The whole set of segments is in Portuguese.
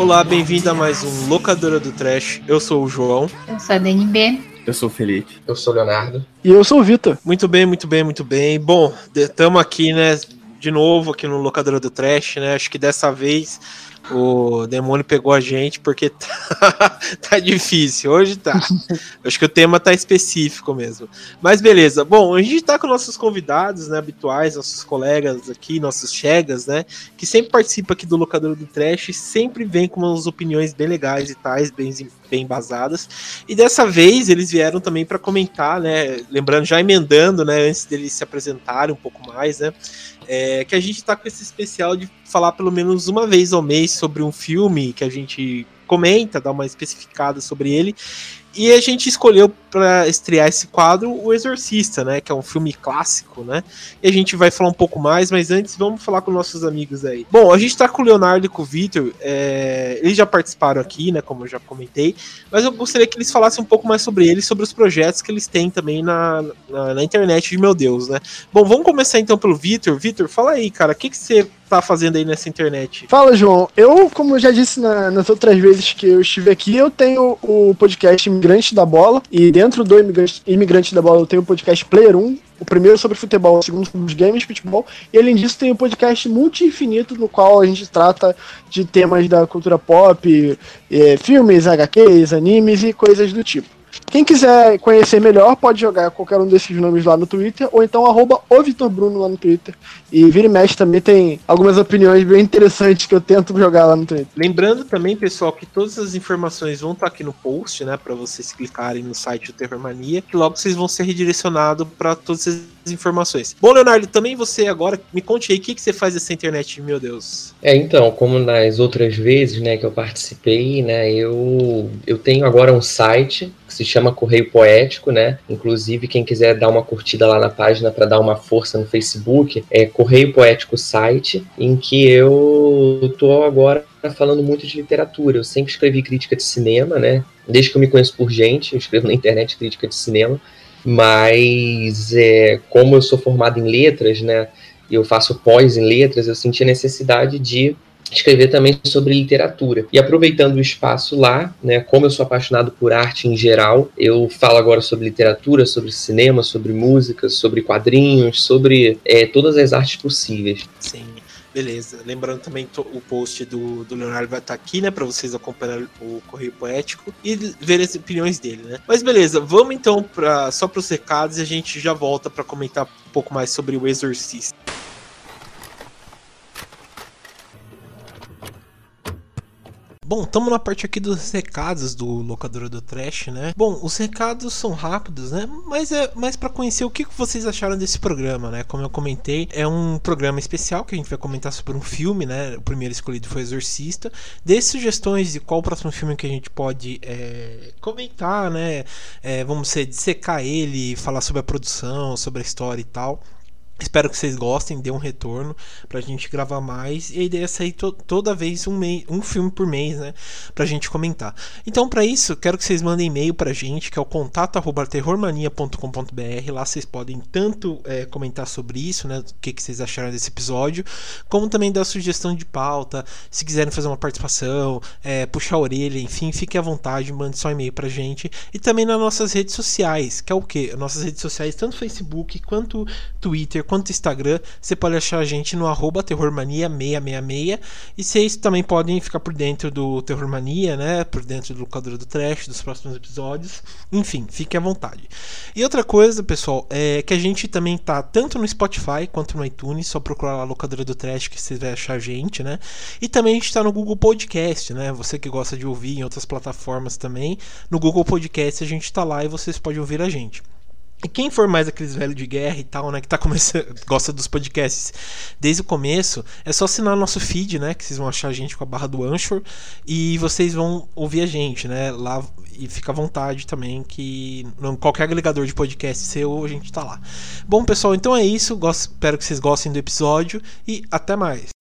Olá, bem-vindo a mais um Locadora do Trash. Eu sou o João. Eu sou a DNB. Eu sou o Felipe. Eu sou o Leonardo. E eu sou o Vitor. Muito bem, muito bem, muito bem. Bom, estamos aqui, né, de novo aqui no Locadora do Trash, né? Acho que dessa vez o demônio pegou a gente porque tá, tá difícil. Hoje tá. Acho que o tema tá específico mesmo. Mas beleza. Bom, a gente tá com nossos convidados, né, habituais, nossos colegas aqui, nossos chegas, né, que sempre participam aqui do Locador do Trash, sempre vem com umas opiniões bem legais e tais, bem, bem embasadas. E dessa vez eles vieram também para comentar, né, lembrando, já emendando, né, antes deles se apresentarem um pouco mais, né, é, que a gente tá com esse especial de falar pelo menos uma vez ao mês sobre um filme que a gente comenta, dá uma especificada sobre ele. E a gente escolheu para estrear esse quadro O Exorcista, né? Que é um filme clássico, né? E a gente vai falar um pouco mais, mas antes vamos falar com nossos amigos aí. Bom, a gente tá com o Leonardo e com o Vitor. É, eles já participaram aqui, né? Como eu já comentei. Mas eu gostaria que eles falassem um pouco mais sobre eles, sobre os projetos que eles têm também na, na, na internet de meu Deus, né? Bom, vamos começar então pelo Vitor. Vitor, fala aí, cara, o que, que você tá fazendo aí nessa internet? Fala, João. Eu, como eu já disse na, nas outras vezes que eu estive aqui, eu tenho o podcast Imigrante da Bola. E dentro do Imigrante, Imigrante da Bola eu tenho o podcast Player 1. O primeiro sobre futebol, o segundo sobre os games de futebol. E além disso, tem o podcast Multi-Infinito, no qual a gente trata de temas da cultura pop, eh, filmes, HQs, animes e coisas do tipo. Quem quiser conhecer melhor, pode jogar qualquer um desses nomes lá no Twitter, ou então arroba o Vitor Bruno lá no Twitter. E vira e mexe também tem algumas opiniões bem interessantes que eu tento jogar lá no Twitter. Lembrando também, pessoal, que todas as informações vão estar aqui no post, né? Para vocês clicarem no site do Terror Mania, que logo vocês vão ser redirecionados para todas as informações. Bom, Leonardo, também você agora, me conte aí o que, que você faz nessa internet, meu Deus. É, então, como nas outras vezes, né, que eu participei, né, eu, eu tenho agora um site que se chama Correio Poético, né? Inclusive, quem quiser dar uma curtida lá na página para dar uma força no Facebook, é Correio Poético Site, em que eu tô agora falando muito de literatura. Eu sempre escrevi crítica de cinema, né? Desde que eu me conheço por gente, eu escrevo na internet crítica de cinema. Mas é, como eu sou formado em letras, né? Eu faço pós em letras, eu senti a necessidade de escrever também sobre literatura. E aproveitando o espaço lá, né, como eu sou apaixonado por arte em geral, eu falo agora sobre literatura, sobre cinema, sobre música, sobre quadrinhos, sobre é, todas as artes possíveis. Sim. Beleza. Lembrando também o post do, do Leonardo vai estar aqui, né? Pra vocês acompanharem o Correio Poético e ver as opiniões dele, né? Mas beleza, vamos então pra, só pros recados e a gente já volta para comentar um pouco mais sobre o Exorcista. Bom, estamos na parte aqui dos recados do Locadora do Trash, né? Bom, os recados são rápidos, né? Mas é mais para conhecer o que vocês acharam desse programa, né? Como eu comentei, é um programa especial que a gente vai comentar sobre um filme, né? O primeiro escolhido foi Exorcista. Dê sugestões de qual o próximo filme que a gente pode é, comentar, né? É, vamos ser, dissecar ele, falar sobre a produção, sobre a história e tal. Espero que vocês gostem, dê um retorno pra gente gravar mais. E a ideia é sair to toda vez um, um filme por mês, né? Pra gente comentar. Então, para isso, quero que vocês mandem e-mail pra gente, que é o contato.terrormania.com.br. Lá vocês podem tanto é, comentar sobre isso, né? O que, que vocês acharam desse episódio, como também dar sugestão de pauta. Se quiserem fazer uma participação, é, puxar a orelha, enfim, fique à vontade, mande só e-mail pra gente. E também nas nossas redes sociais, que é o que? Nossas redes sociais, tanto Facebook quanto Twitter quanto Instagram. Você pode achar a gente no arroba terrormania666. E vocês também podem ficar por dentro do Terrormania, né? Por dentro do Locadora do Trash, dos próximos episódios. Enfim, fique à vontade. E outra coisa, pessoal, é que a gente também tá tanto no Spotify quanto no iTunes. Só procurar lá a Locadora do Trash que você vai achar a gente, né? E também a gente tá no Google Podcast, né? Você que gosta de ouvir em outras plataformas também. No Google Podcast a gente tá lá e vocês podem ouvir a gente. E quem for mais aqueles velhos de guerra e tal, né, que tá começando, gosta dos podcasts desde o começo, é só assinar nosso feed, né, que vocês vão achar a gente com a barra do Anchor e vocês vão ouvir a gente, né, lá e fica à vontade também que em qualquer agregador de podcast seu a gente tá lá. Bom, pessoal, então é isso, gosto, espero que vocês gostem do episódio e até mais.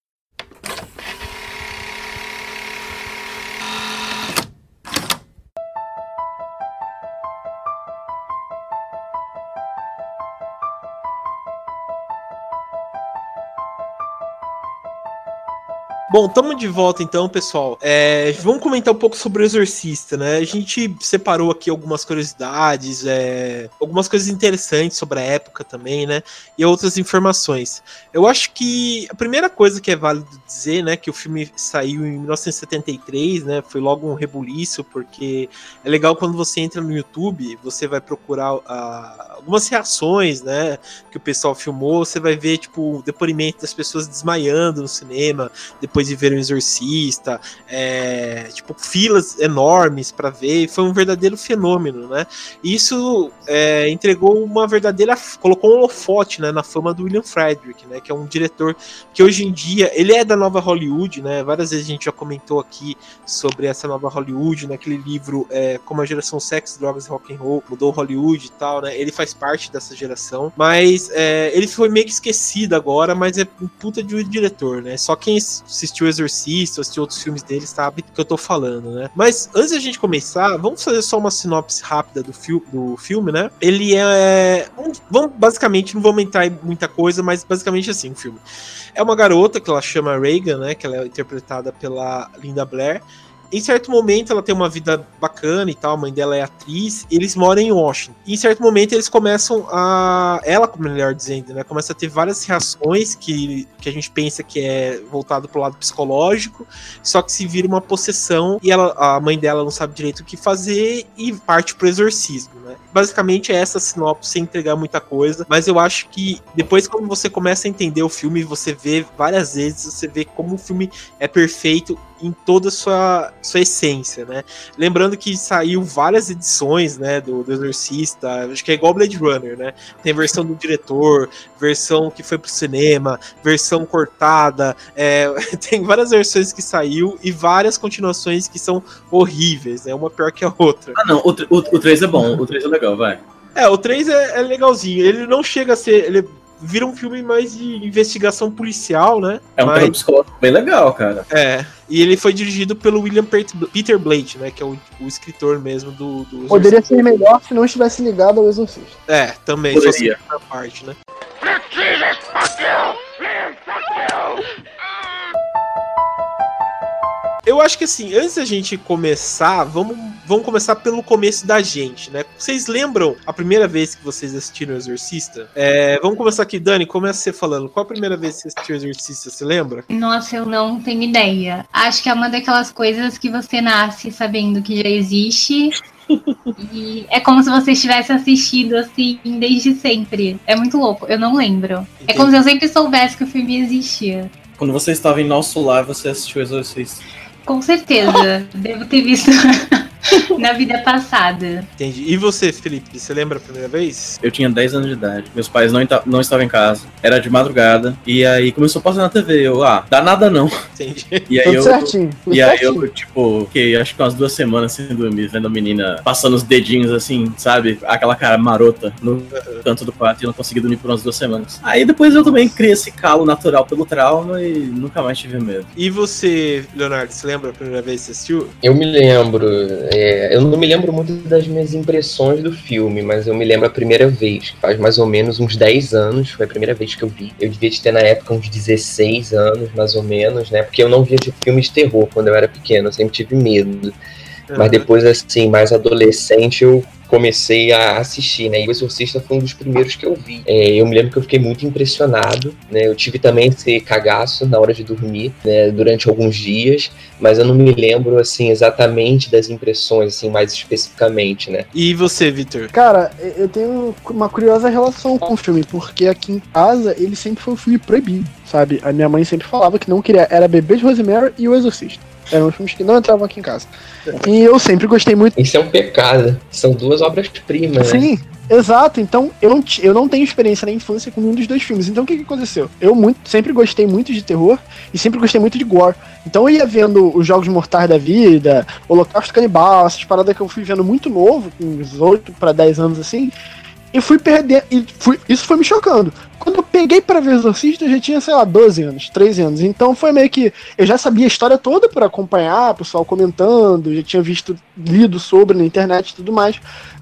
Bom, estamos de volta então, pessoal. É, vamos comentar um pouco sobre o Exorcista, né? A gente separou aqui algumas curiosidades, é, algumas coisas interessantes sobre a época também, né? E outras informações. Eu acho que a primeira coisa que é válido dizer, né, que o filme saiu em 1973, né? Foi logo um rebuliço, porque é legal quando você entra no YouTube, você vai procurar uh, algumas reações, né? Que o pessoal filmou, você vai ver, tipo, o depoimento das pessoas desmaiando no cinema, depois de ver o Exorcista, é, tipo, filas enormes para ver, foi um verdadeiro fenômeno, né? Isso é, entregou uma verdadeira, colocou um holofote, né, na fama do William Frederick, né, que é um diretor que hoje em dia, ele é da nova Hollywood, né, várias vezes a gente já comentou aqui sobre essa nova Hollywood, naquele né, livro é, Como a Geração Sex, Drogas e Rock and Roll mudou Hollywood e tal, né, ele faz parte dessa geração, mas é, ele foi meio que esquecido agora, mas é um puta de um diretor, né, só quem se assistiu o Exorcista, assistiu outros filmes dele, sabe do que eu tô falando, né? Mas antes da gente começar, vamos fazer só uma sinopse rápida do, fi do filme, né? Ele é. Vamos, basicamente, não vou entrar em muita coisa, mas basicamente assim o filme. É uma garota que ela chama Reagan, né? Que ela é interpretada pela Linda Blair em certo momento ela tem uma vida bacana e tal, a mãe dela é atriz, eles moram em Washington. E em certo momento eles começam a. Ela, melhor dizendo, né? Começa a ter várias reações que, que a gente pensa que é voltado pro lado psicológico, só que se vira uma possessão e ela, a mãe dela não sabe direito o que fazer e parte pro exorcismo, né? Basicamente é essa sinopse sem entregar muita coisa, mas eu acho que depois, quando você começa a entender o filme, você vê várias vezes, você vê como o filme é perfeito em toda a sua, sua essência, né? Lembrando que saiu várias edições, né, do, do Exorcista, acho que é igual Blade Runner, né? Tem versão do diretor, versão que foi pro cinema, versão cortada, é, tem várias versões que saiu e várias continuações que são horríveis, né? Uma pior que a outra. Ah, não, o, o, o 3 é bom, o 3 é legal, vai. É, o 3 é, é legalzinho. Ele não chega a ser. Ele vira um filme mais de investigação policial, né? É um Mas, terror psicológico bem legal, cara. É. E ele foi dirigido pelo William Peter Blake, né? Que é o, o escritor mesmo do, do Poderia ser melhor se não estivesse ligado ao Exorcista. É, também. Poderia. Só se parte, né? Eu acho que assim, antes da gente começar, vamos, vamos começar pelo começo da gente, né? Vocês lembram a primeira vez que vocês assistiram o Exorcista? É, vamos começar aqui, Dani, começa você falando. Qual a primeira vez que você assistiu o Exorcista, você lembra? Nossa, eu não tenho ideia. Acho que é uma daquelas coisas que você nasce sabendo que já existe. e é como se você tivesse assistido assim desde sempre. É muito louco, eu não lembro. Entendi. É como se eu sempre soubesse que o filme existia. Quando você estava em nosso lar, você assistiu Exorcista. Com certeza. Devo ter visto na vida passada. Entendi. E você, Felipe, você lembra a primeira vez? Eu tinha 10 anos de idade. Meus pais não, não estavam em casa. Era de madrugada. E aí começou a passar na TV. Eu, ah, dá nada não. Entendi. E aí Tudo eu. certinho. Tudo E aí certinho. eu, tipo, fiquei acho que umas duas semanas sem dormir, vendo a menina passando os dedinhos assim, sabe? Aquela cara marota no canto do quarto e eu não consegui dormir por umas duas semanas. Aí depois eu também criei esse calo natural pelo trauma e nunca mais tive medo. E você, Leonardo, você lembra a primeira vez que você assistiu? Eu me lembro, é, eu não me lembro muito das minhas impressões do filme, mas eu me lembro a primeira vez, faz mais ou menos uns 10 anos, foi a primeira vez que eu vi. Eu devia ter na época uns 16 anos, mais ou menos, né? Porque eu não via de filmes de terror quando eu era pequeno, eu sempre tive medo. Mas depois, assim, mais adolescente, eu comecei a assistir, né? E o Exorcista foi um dos primeiros que eu vi. É, eu me lembro que eu fiquei muito impressionado, né? Eu tive também esse cagaço na hora de dormir, né? Durante alguns dias, mas eu não me lembro, assim, exatamente das impressões, assim, mais especificamente, né? E você, Victor? Cara, eu tenho uma curiosa relação com o filme, porque aqui em casa ele sempre foi um filme proibido, sabe? A minha mãe sempre falava que não queria, era Bebê de Rosemary e o Exorcista. Eram filmes que não entravam aqui em casa. E eu sempre gostei muito. Isso é um pecado. São duas obras-primas, né? Sim, exato. Então eu não, eu não tenho experiência na infância com nenhum dos dois filmes. Então o que, que aconteceu? Eu muito, sempre gostei muito de terror e sempre gostei muito de gore. Então eu ia vendo os Jogos Mortais da Vida, Holocausto Canibal, essas paradas que eu fui vendo muito novo, com uns 8 para 10 anos assim. E fui perder. E fui, isso foi me chocando. Quando eu peguei pra ver Exorcista, eu já tinha, sei lá, 12 anos, 13 anos. Então foi meio que. Eu já sabia a história toda por acompanhar, pessoal comentando, já tinha visto, lido sobre na internet e tudo mais.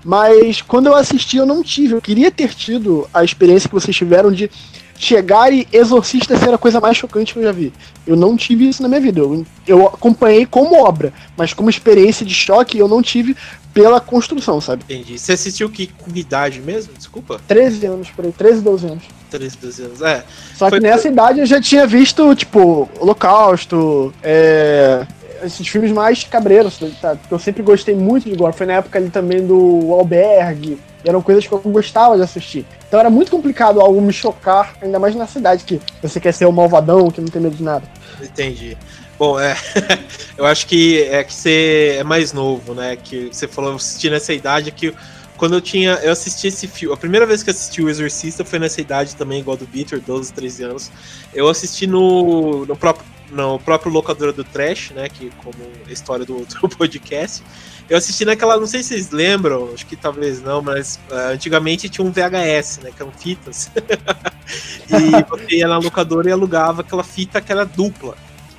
Mas quando eu assisti, eu não tive. Eu queria ter tido a experiência que vocês tiveram de chegar e Exorcista ser a coisa mais chocante que eu já vi. Eu não tive isso na minha vida. Eu, eu acompanhei como obra, mas como experiência de choque eu não tive pela construção, sabe? Entendi. Você assistiu que com idade mesmo? Desculpa. 13 anos por aí, 13, 12 anos. 13, 12 anos. É. Só Foi que nessa idade eu já tinha visto, tipo, Holocausto, é, esses filmes mais cabreiros, tá? Porque eu sempre gostei muito de gore. Foi na época ali também do Albergue. Eram coisas que eu gostava de assistir. Então era muito complicado algo me chocar, ainda mais na cidade, que você quer ser o malvadão, que não tem medo de nada. Entendi. Bom, é. eu acho que é que você é mais novo, né? Que você falou assistir nessa idade que quando eu tinha. Eu assisti esse filme. A primeira vez que assisti o Exorcista foi nessa idade também, igual do Victor, 12, 13 anos. Eu assisti no, no próprio. No próprio locadora do Trash, né? Que como a história do, do podcast. Eu assisti naquela, não sei se vocês lembram, acho que talvez não, mas uh, antigamente tinha um VHS, né? Que eram fitas. e você ia na locadora e alugava aquela fita que era dupla.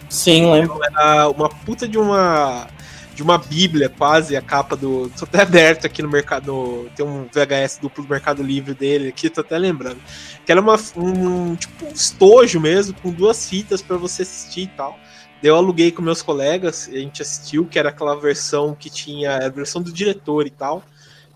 Sim, lembro. Era uma puta de uma de uma bíblia quase a capa do tô até aberto aqui no mercado tem um VHS duplo do Mercado Livre dele aqui tô até lembrando que era uma um tipo um estojo mesmo com duas fitas para você assistir e tal eu aluguei com meus colegas, a gente assistiu, que era aquela versão que tinha a versão do diretor e tal.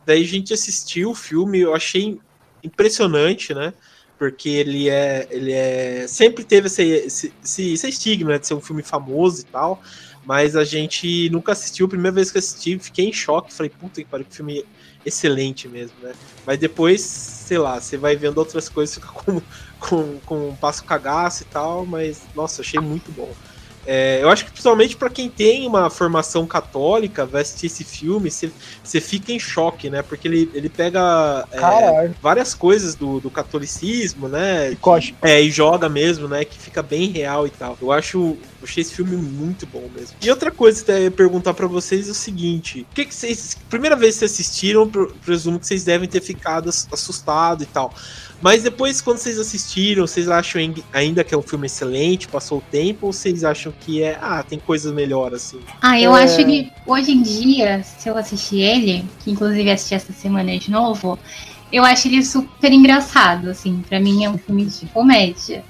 Daí a gente assistiu o filme, eu achei impressionante, né? Porque ele é. Ele é. Sempre teve esse, esse, esse, estigma né, de ser um filme famoso e tal. Mas a gente nunca assistiu. A primeira vez que assisti, fiquei em choque. Falei, puta que pariu, que filme excelente mesmo, né? Mas depois, sei lá, você vai vendo outras coisas, fica com, com, com um passo cagaço e tal. Mas, nossa, achei muito bom. É, eu acho que principalmente para quem tem uma formação católica, vai assistir esse filme, você, fica em choque, né? Porque ele, ele pega é, várias coisas do, do catolicismo, né? E. É, e joga mesmo, né? Que fica bem real e tal. Eu acho. eu achei esse filme muito bom mesmo. E outra coisa que eu ia perguntar pra vocês é o seguinte: o que, que vocês. Primeira vez que vocês assistiram, pre- presumo que vocês devem ter ficado ass- assustado e tal. Mas depois, quando vocês assistiram, vocês acham ain- ainda que é um filme excelente, passou o tempo, ou vocês acham que é. Ah, tem coisas melhores assim? Ah, eu É. acho que hoje em dia, se eu assistir ele, que inclusive assisti essa semana de novo, eu acho ele super engraçado, assim. Pra mim é um filme de comédia.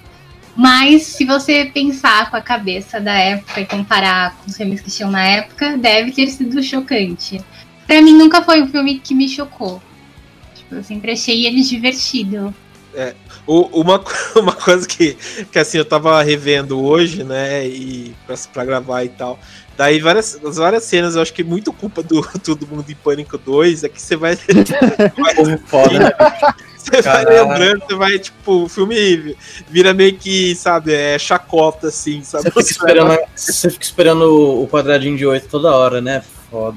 Mas se você pensar com a cabeça da época e comparar com os filmes que tinham na época, deve ter sido chocante. Pra mim nunca foi um filme que me chocou. Tipo, eu sempre achei ele divertido. O- uma, uma coisa que, que assim, eu tava revendo hoje, né? E pra, pra gravar e tal. Daí várias, as várias cenas, eu acho que muito culpa do Todo Mundo em Pânico 2 é que você vai. Porra, foda, né? Você vai lembrando, você vai, tipo, o filme vira meio que, sabe, é chacota, assim, sabe? Você fica esperando, você fica esperando o quadradinho de 8 toda hora, né? Foda.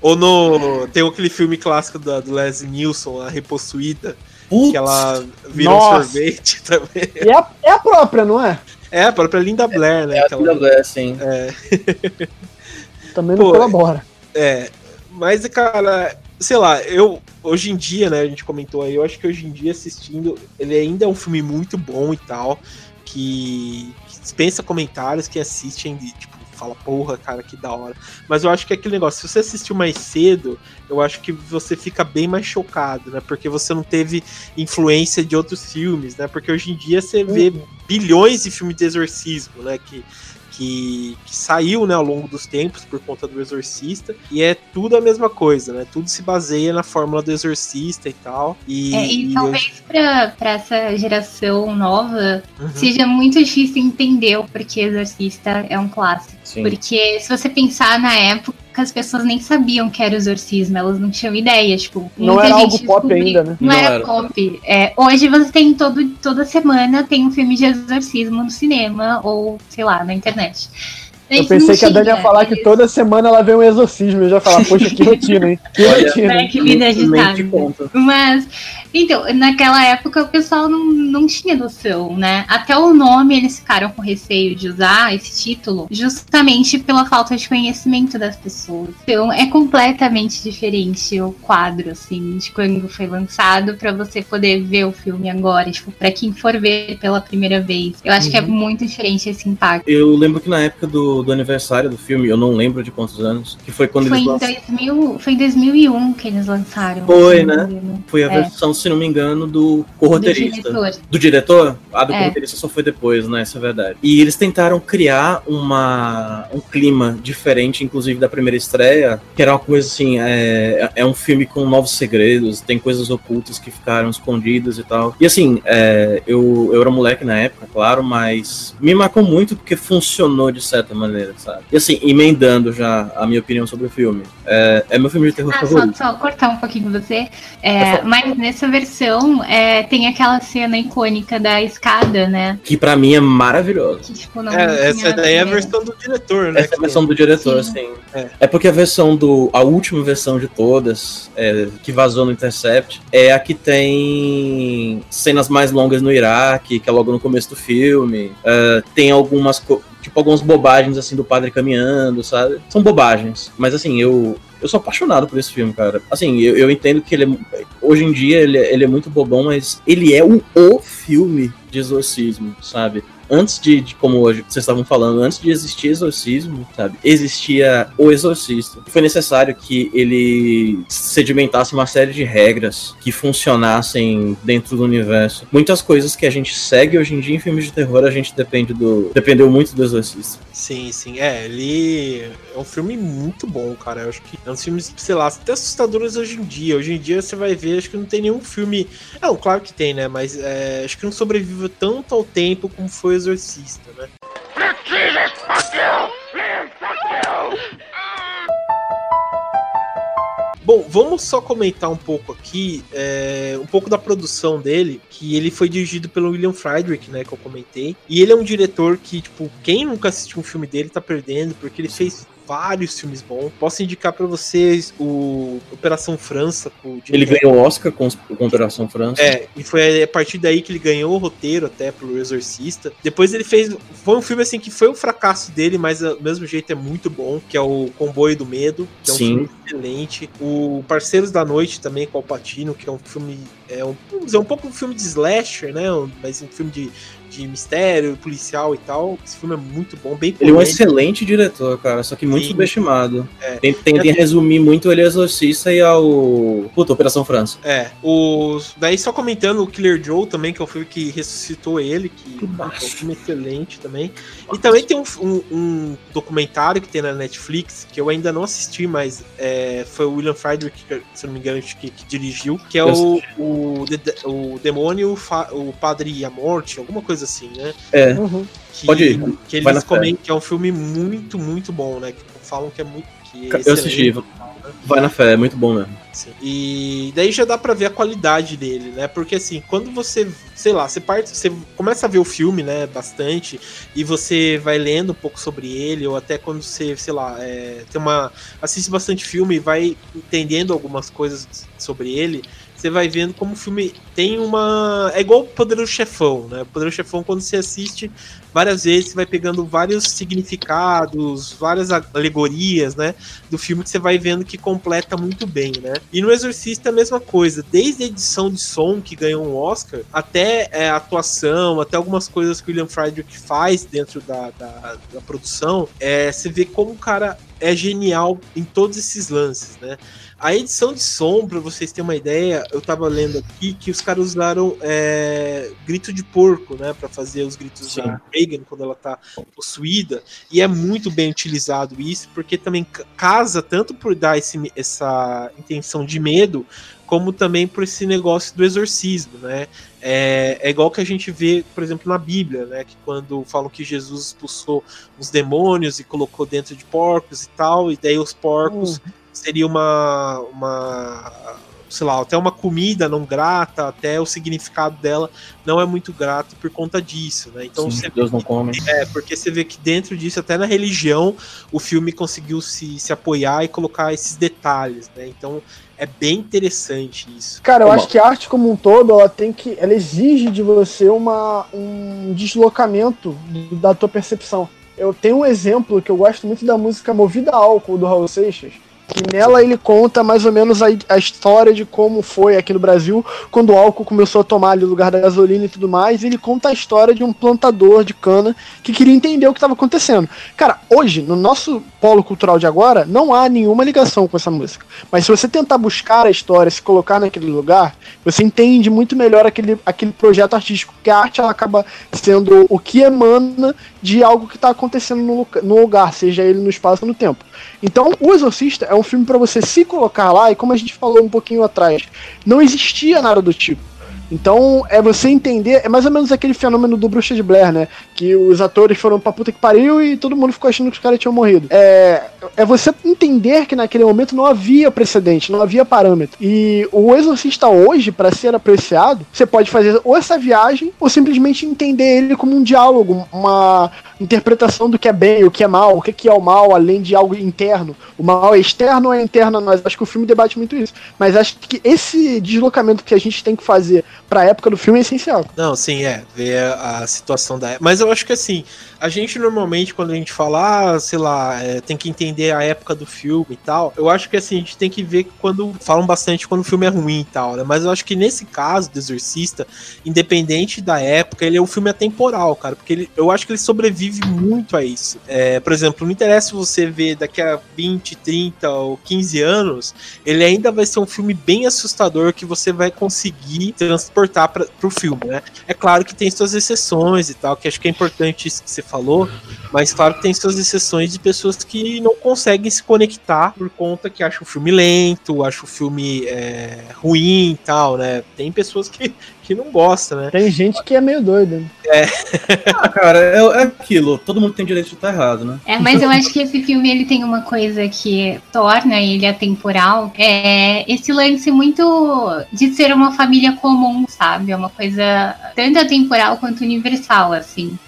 Ou no. Tem aquele filme clássico da, do Leslie Nielsen, A Repossuída, Putz, que ela vira Nossa. um sorvete também. E é, a- é a própria, não é? É, a própria Linda Blair, né? é a aquela- vida dela, assim. Também não Pô, colabora. É, mas, cara, sei lá, eu, hoje em dia, né, a gente comentou aí, eu acho que hoje em dia assistindo, ele ainda é um filme muito bom e tal, que, que dispensa comentários, que assistem tipo, fala, porra, cara, que da hora. Mas eu acho que é aquele negócio, se você assistiu mais cedo, eu acho que você fica bem mais chocado, né, porque você não teve influência de outros filmes, né, porque hoje em dia você vê bilhões de filmes de exorcismo, né, que que, que saiu né, ao longo dos tempos por conta do Exorcista, e é tudo a mesma coisa, né? Tudo se baseia na fórmula do Exorcista e tal. E, É, e e talvez pra, pra essa geração nova Uhum. seja muito difícil entender o porquê Exorcista é um clássico. Sim. Porque se você pensar na época, época as pessoas nem sabiam que era exorcismo, elas não tinham ideia, tipo, Não muita era gente algo pop descobriu. ainda, né? Não, Não era, era. pop. É, hoje você tem todo, toda semana tem um filme de exorcismo no cinema ou, sei lá, na internet. Eu pensei que a Dani ia tinha, falar que eles- toda semana ela vê um exorcismo. Eu já ia falar, poxa, que rotina, hein? Que Olha, rotina. Né, que vida agitada. Mas, então, naquela época o pessoal não, não tinha noção, né? Até o nome eles ficaram com receio de usar esse título, justamente pela falta de conhecimento das pessoas. Então, é completamente diferente o quadro, assim, de quando foi lançado, pra você poder ver o filme agora, tipo, pra quem for ver pela primeira vez. Eu acho que é muito diferente esse impacto. Eu lembro que na época do, do aniversário do filme, eu não lembro de quantos anos, que foi quando Foi eles em, lançaram. 2000, foi em 2001 que eles lançaram. Foi, né? Foi a É. versão, se não me engano, do Do corroteirista. diretor. Do diretor? A do É. corroteirista só foi depois, né? Isso é verdade. E eles tentaram criar uma, um clima diferente, inclusive da primeira estreia, que era uma coisa assim: é, é um filme com novos segredos, tem coisas ocultas que ficaram escondidas e tal. E assim, é, eu, eu era moleque na época, claro, mas me marcou muito porque funcionou de certa maneira, sabe? E assim, emendando já a minha opinião sobre o filme. É, é meu filme de terror Ah, só, favorito. só cortar um pouquinho você. É, falar. mas nessa versão é, tem aquela cena icônica da escada, né? Que pra mim é maravilhosa. Que, tipo, É, essa daí é a versão do diretor, né? Essa é a versão do diretor, Sim. sim. É. É. porque a versão do. A última versão de todas, é, que vazou no Intercept, é a que tem cenas mais longas no Iraque, que é logo no começo do filme. Tem algumas. Tipo, algumas bobagens assim do padre caminhando, sabe? São bobagens. Mas assim, eu. Eu sou apaixonado por esse filme, cara. Assim, eu, eu entendo que ele é. Hoje em dia ele, é- ele é muito bobão, mas ele é o, o filme de exorcismo, sabe? Antes de, de, como hoje vocês estavam falando, antes de existir exorcismo, sabe, existia o exorcista. Foi necessário que ele sedimentasse uma série de regras que funcionassem dentro do universo. Muitas coisas que a gente segue hoje em dia em filmes de terror, a gente depende do dependeu muito do exorcista. Sim, sim. É, ele é um filme muito bom, cara. Eu acho que é um filme, sei lá, até assustadores hoje em dia. Hoje em dia você vai ver, acho que não tem nenhum filme. Não, claro que tem, né? Mas é, acho que não sobrevive tanto ao tempo como foi Exorcista, né? Bom, vamos só comentar um pouco aqui, é, um pouco da produção dele, que ele foi dirigido pelo William Friedrich, né, que eu comentei. E ele é um diretor que, tipo, quem nunca assistiu um filme dele tá perdendo, porque ele fez vários filmes bons. Posso indicar para vocês o Operação França. O Ele ganhou o Oscar com, com Operação França. É, e foi a partir daí que ele ganhou o roteiro até pro Exorcista. Depois ele fez. Foi um filme assim que foi o fracasso dele, mas do mesmo jeito é muito bom, que é o Comboio do Medo, que é um Sim. filme excelente. O Parceiros da Noite também, com o Patino, que é um filme. É um, vamos dizer, um pouco um filme de slasher, né? um- Mas um filme de, de mistério, policial e tal. Esse filme é muito bom, bem Ele é um excelente diretor, cara, só que muito Sim. subestimado. É. Tem- Tentem resumir muito ele Exorcista e ao. Puta, Operação França. É, os. Daí só comentando o Killer Joe também, que é o filme que ressuscitou ele, que é um filme excelente também. E também tem um, um- um documentário que tem na Netflix, que eu ainda não assisti, mas é, foi o William Friedrich, que, se não me engano, que, que dirigiu, que é o, o, o Demônio, o, Fa- o Padre e a Morte, alguma coisa assim, né? É. Uhum. Que, Pode ir, que vai eles comentam que é um filme muito, muito bom, né? Que falam que é muito. Que é Eu assisti. Vai na fé, é muito bom mesmo. Sim. E daí já dá pra ver a qualidade dele, né? Porque assim, quando você, sei lá, você parte, você começa a ver o filme, né, bastante, e você vai lendo um pouco sobre ele, ou até quando você, sei lá, é, tem uma assiste bastante filme e vai entendendo algumas coisas sobre ele, você vai vendo como o filme tem uma. É igual o Poderoso Chefão, né? O Poderoso Chefão, quando você assiste várias vezes, você vai pegando vários significados, várias alegorias, né? Do filme que você vai vendo que completa muito bem, né? E no Exorcista é a mesma coisa, desde a edição de som que ganhou um Oscar, até é, a atuação, até algumas coisas que o William Friedrich faz dentro da, da, da produção, é, você vê como o cara é genial em todos esses lances, né? A edição de som, pra vocês terem uma ideia, eu tava lendo aqui que os caras usaram é, grito de porco, né, Pra fazer os gritos Sim. da Reagan quando ela tá possuída, e é muito bem utilizado isso, porque também ca- casa tanto por dar esse, essa intenção de medo, como também por esse negócio do exorcismo, né? É, é igual que a gente vê, por exemplo, na Bíblia, né? Que quando falam que Jesus expulsou os demônios e colocou dentro de porcos e tal, e daí os porcos Uhum. seria uma, uma sei lá, até uma comida não grata, até o significado dela não é muito grato por conta disso, né? Então Sim, você Deus não come. é, porque você vê que dentro disso, até na religião, o filme conseguiu se, se apoiar e colocar esses detalhes, né? Então é bem interessante isso. Cara, eu acho que a arte como um todo, ela tem que. Ela exige de você uma, um deslocamento da tua percepção. Eu tenho um exemplo que eu gosto muito da música Movida a Álcool do Raul Seixas. Que nela ele conta mais ou menos a, a história de como foi aqui no Brasil, quando o álcool começou a tomar ali o lugar da gasolina e tudo mais. E ele conta a história de um plantador de cana que queria entender o que estava acontecendo. Cara, hoje, no nosso polo cultural de agora, não há nenhuma ligação com essa música. Mas se você tentar buscar a história, se colocar naquele lugar, você entende muito melhor aquele, aquele projeto artístico, porque a arte ela acaba sendo o que emana de algo que está acontecendo no, no lugar, seja ele no espaço ou no tempo. Então, O Exorcista é um filme para você se colocar lá, e como a gente falou um pouquinho atrás, não existia nada do tipo. Então, é você entender, é mais ou menos aquele fenômeno do Bruxa de Blair, né? Que os atores foram pra puta que pariu e todo mundo ficou achando que os caras tinham morrido. É, é você entender que naquele momento não havia precedente, não havia parâmetro. E o Exorcista hoje, para ser apreciado, você pode fazer ou essa viagem ou simplesmente entender ele como um diálogo, uma interpretação do que é bem, o que é mal, o que que é o mal, além de algo interno. O mal é externo ou é interno a nós? Acho que o filme debate muito isso. Mas acho que esse deslocamento que a gente tem que fazer pra época do filme é essencial. Não, sim, é, ver a, situação da época. Mas eu acho que assim, a gente normalmente, quando a gente fala, ah, sei lá, é, tem que entender a época do filme e tal, eu acho que assim, a gente tem que ver quando falam bastante quando o filme é ruim e tal, né? Mas eu acho que nesse caso do Exorcista, independente da época, ele é um filme atemporal, cara, porque ele, eu acho que ele sobrevive muito a isso. É, por exemplo, não interessa você ver daqui a 20, 30 ou 15 anos, ele ainda vai ser um filme bem assustador que você vai conseguir transportar para pro filme, né? É claro que tem suas exceções e tal, que acho que é importante isso que você falou, mas claro que tem suas exceções de pessoas que não conseguem se conectar por conta que acham o filme lento, acham o filme é, ruim e tal, né? Tem pessoas que, que não gostam, né? Tem gente que é meio doida. Ah, cara, é, é aquilo. Todo mundo tem direito de estar errado, né? É, mas eu acho que esse filme ele tem uma coisa que torna ele atemporal. É esse lance muito de ser uma família comum, sabe? É uma coisa tanto atemporal quanto universal, assim.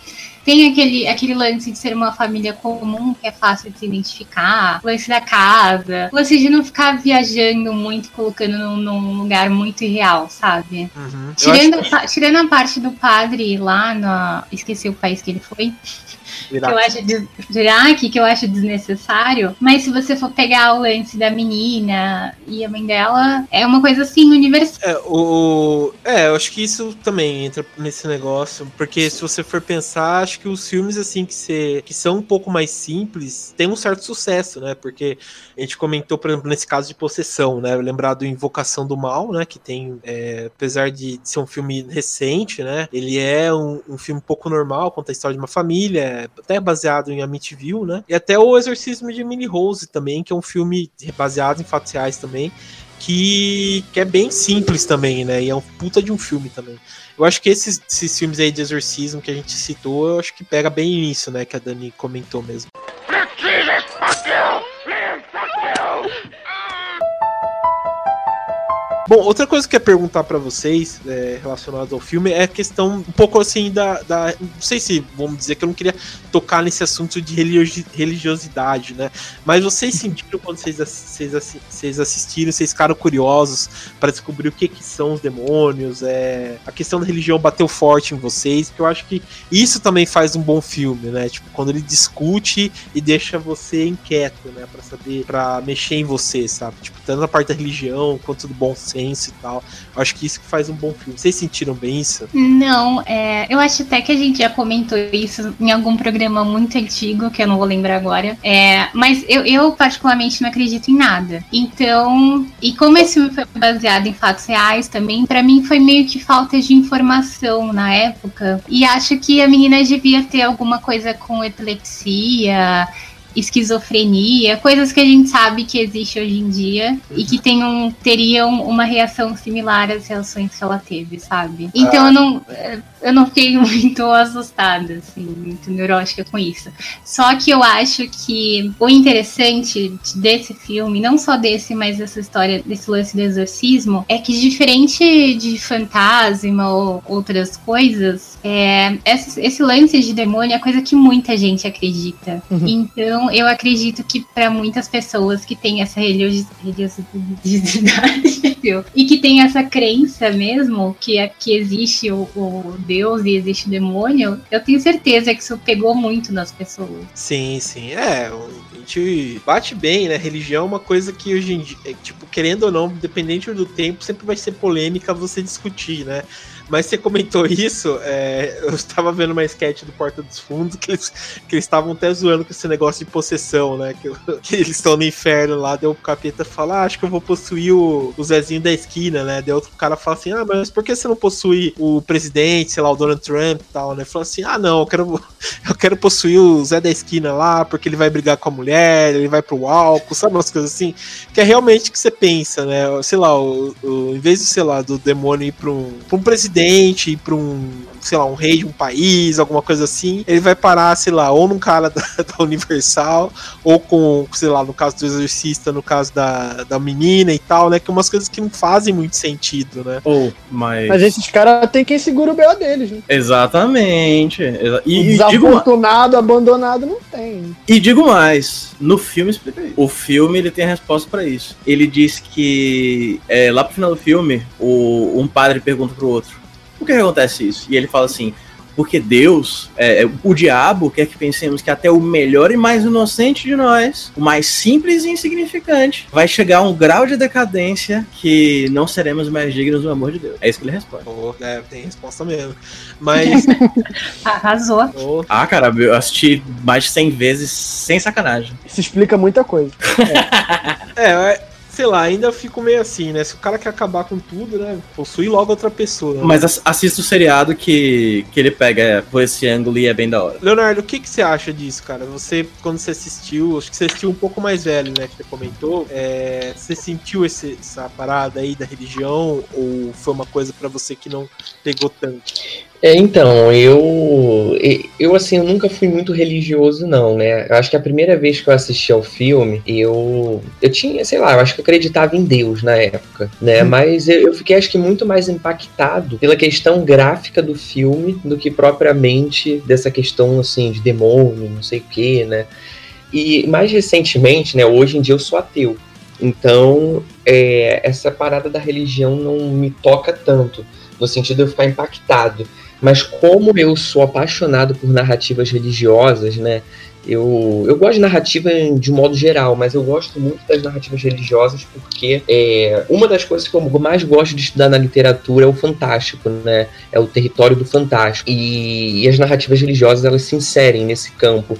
Tem aquele, aquele lance de ser uma família comum que é fácil de se identificar, o lance da casa, o lance de não ficar viajando muito, colocando num, num lugar muito irreal, sabe? Uhum. Tirando, a- tirando a parte do padre lá na. Esqueci o país que ele foi que que eu acho de, de Iraque, que eu acho desnecessário, mas se você for pegar o lance da menina e a mãe dela, é uma coisa assim universal. É, o, é, eu acho que isso também entra nesse negócio, porque se você for pensar, acho que os filmes assim que, que são um pouco mais simples têm um certo sucesso, né? Porque a gente comentou, por exemplo, nesse caso de possessão, né? Lembrar do Invocação do Mal, né? Que tem, é, apesar de ser um filme recente, né? Ele é um, um filme pouco normal, conta a história de uma família, até baseado em Amityville, né? E até o Exorcismo de Emily Rose também, que é um filme baseado em fatos reais também, que, que é bem simples também, né? E é um puta de um filme também. Eu acho que esses, esses filmes aí de exorcismo que a gente citou, eu acho que pega bem isso, né? Que a Dani comentou mesmo. Bom, outra coisa que eu ia perguntar pra vocês, é, relacionado ao filme, é a questão um pouco assim da, da. Não sei se vamos dizer que eu não queria tocar nesse assunto de religi- religiosidade, né? Mas vocês sentiram quando vocês, vocês, vocês assistiram, vocês ficaram curiosos para descobrir o que, que são os demônios? É, a questão da religião bateu forte em vocês, porque eu acho que isso também faz um bom filme, né? Tipo, quando ele discute e deixa você inquieto, né? Pra saber, pra mexer em você, sabe? Tipo, tanto na parte da religião quanto do bom senso e tal. Acho que isso que faz um bom filme. Vocês sentiram bem isso? Não, é, eu acho até que a gente já comentou isso em algum programa muito antigo, que eu não vou lembrar agora. É, mas eu, eu, particularmente, não acredito em nada. Então, e como esse filme foi baseado em fatos reais também, pra mim foi meio que falta de informação na época. E acho que a menina devia ter alguma coisa com epilepsia. Esquizofrenia, coisas que a gente sabe que existe hoje em dia e que tem um, teriam uma reação similar às reações que ela teve, sabe? Então eu não eu não fiquei muito assustada, assim, muito neurótica com isso. Só que eu acho que o interessante desse filme, não só desse, mas dessa história, desse lance do exorcismo, é que diferente de fantasma ou outras coisas, é, esse, esse lance de demônio é coisa que muita gente acredita. Uhum. Então, eu acredito que para muitas pessoas que têm essa religiosidade e que tem essa crença mesmo que, é, que existe o, o Deus e existe o demônio, eu tenho certeza que isso pegou muito nas pessoas. Sim, sim. É, a gente bate bem, né? Religião é uma coisa que hoje em dia, é, tipo, querendo ou não, dependente do tempo, sempre vai ser polêmica você discutir, né? Mas você comentou isso, é, eu estava vendo uma sketch do Porta dos Fundos que eles que estavam até zoando com esse negócio de possessão, né? Que, que eles estão no inferno lá, deu o capeta fala, ah, acho que eu vou possuir o, o Zezinho da esquina, né? Daí outro cara fala assim, ah, mas por que você não possui o presidente, sei lá, o Donald Trump e tal, né? Fala assim, ah, não, eu quero, eu quero possuir o Zé da esquina lá, porque ele vai brigar com a mulher, ele vai pro álcool, sabe umas coisas assim? Que é realmente o que você pensa, né? Sei lá, o, o, em vez de, sei lá, do demônio ir pra um, pra um presidente presidente, para um, sei lá, um rei de um país, alguma coisa assim, ele vai parar, sei lá, ou num cara da, da Universal, ou com, sei lá, no caso do exorcista, no caso da, da menina e tal, né? Que é umas coisas que não fazem muito sentido, né? Ou, mas. Mas esses caras tem quem segura o B.O. deles, né? Exatamente. E, Desafortunado, digo... abandonado, não tem. E digo mais, no filme explica isso. O filme ele tem a resposta para isso. Ele diz que é, lá pro final do filme, o, um padre pergunta pro outro: por que acontece isso? E ele fala assim: porque Deus, é, é, o diabo quer que pensemos que até o melhor e mais inocente de nós, o mais simples e insignificante, vai chegar a um grau de decadência que não seremos mais dignos do amor de Deus. É isso que ele responde. Oh, é, tem resposta mesmo. Mas. Arrasou. Oh. Ah, cara, eu assisti mais de 100 vezes sem sacanagem. Isso explica muita coisa. é, é sei lá, ainda fico meio assim, né? Se o cara quer acabar com tudo, né? Possui logo outra pessoa. Né? Mas assista o seriado que, que ele pega por esse ângulo e é bem da hora. Leonardo, o que, que você acha disso, cara? Você, quando você assistiu, acho que você assistiu um pouco mais velho, né? Que você comentou. É, você sentiu esse, essa parada aí da religião? Ou foi uma coisa para você que não pegou tanto? É, então, eu, eu assim, eu nunca fui muito religioso não, né? Eu acho que a primeira vez que eu assisti ao filme, eu eu tinha, sei lá, eu acho que eu acreditava em Deus na época, né? Hum. Mas eu, eu fiquei acho que muito mais impactado pela questão gráfica do filme do que propriamente dessa questão assim de demônio, não sei o que, né? E mais recentemente, né, hoje em dia eu sou ateu. Então, é, essa parada da religião não me toca tanto, no sentido de eu ficar impactado. Mas como eu sou apaixonado por narrativas religiosas, né? Eu, eu gosto de narrativa de um modo geral, mas eu gosto muito das narrativas religiosas porque é, uma das coisas que eu mais gosto de estudar na literatura é o fantástico, né? É o território do fantástico. E, e as narrativas religiosas elas se inserem nesse campo.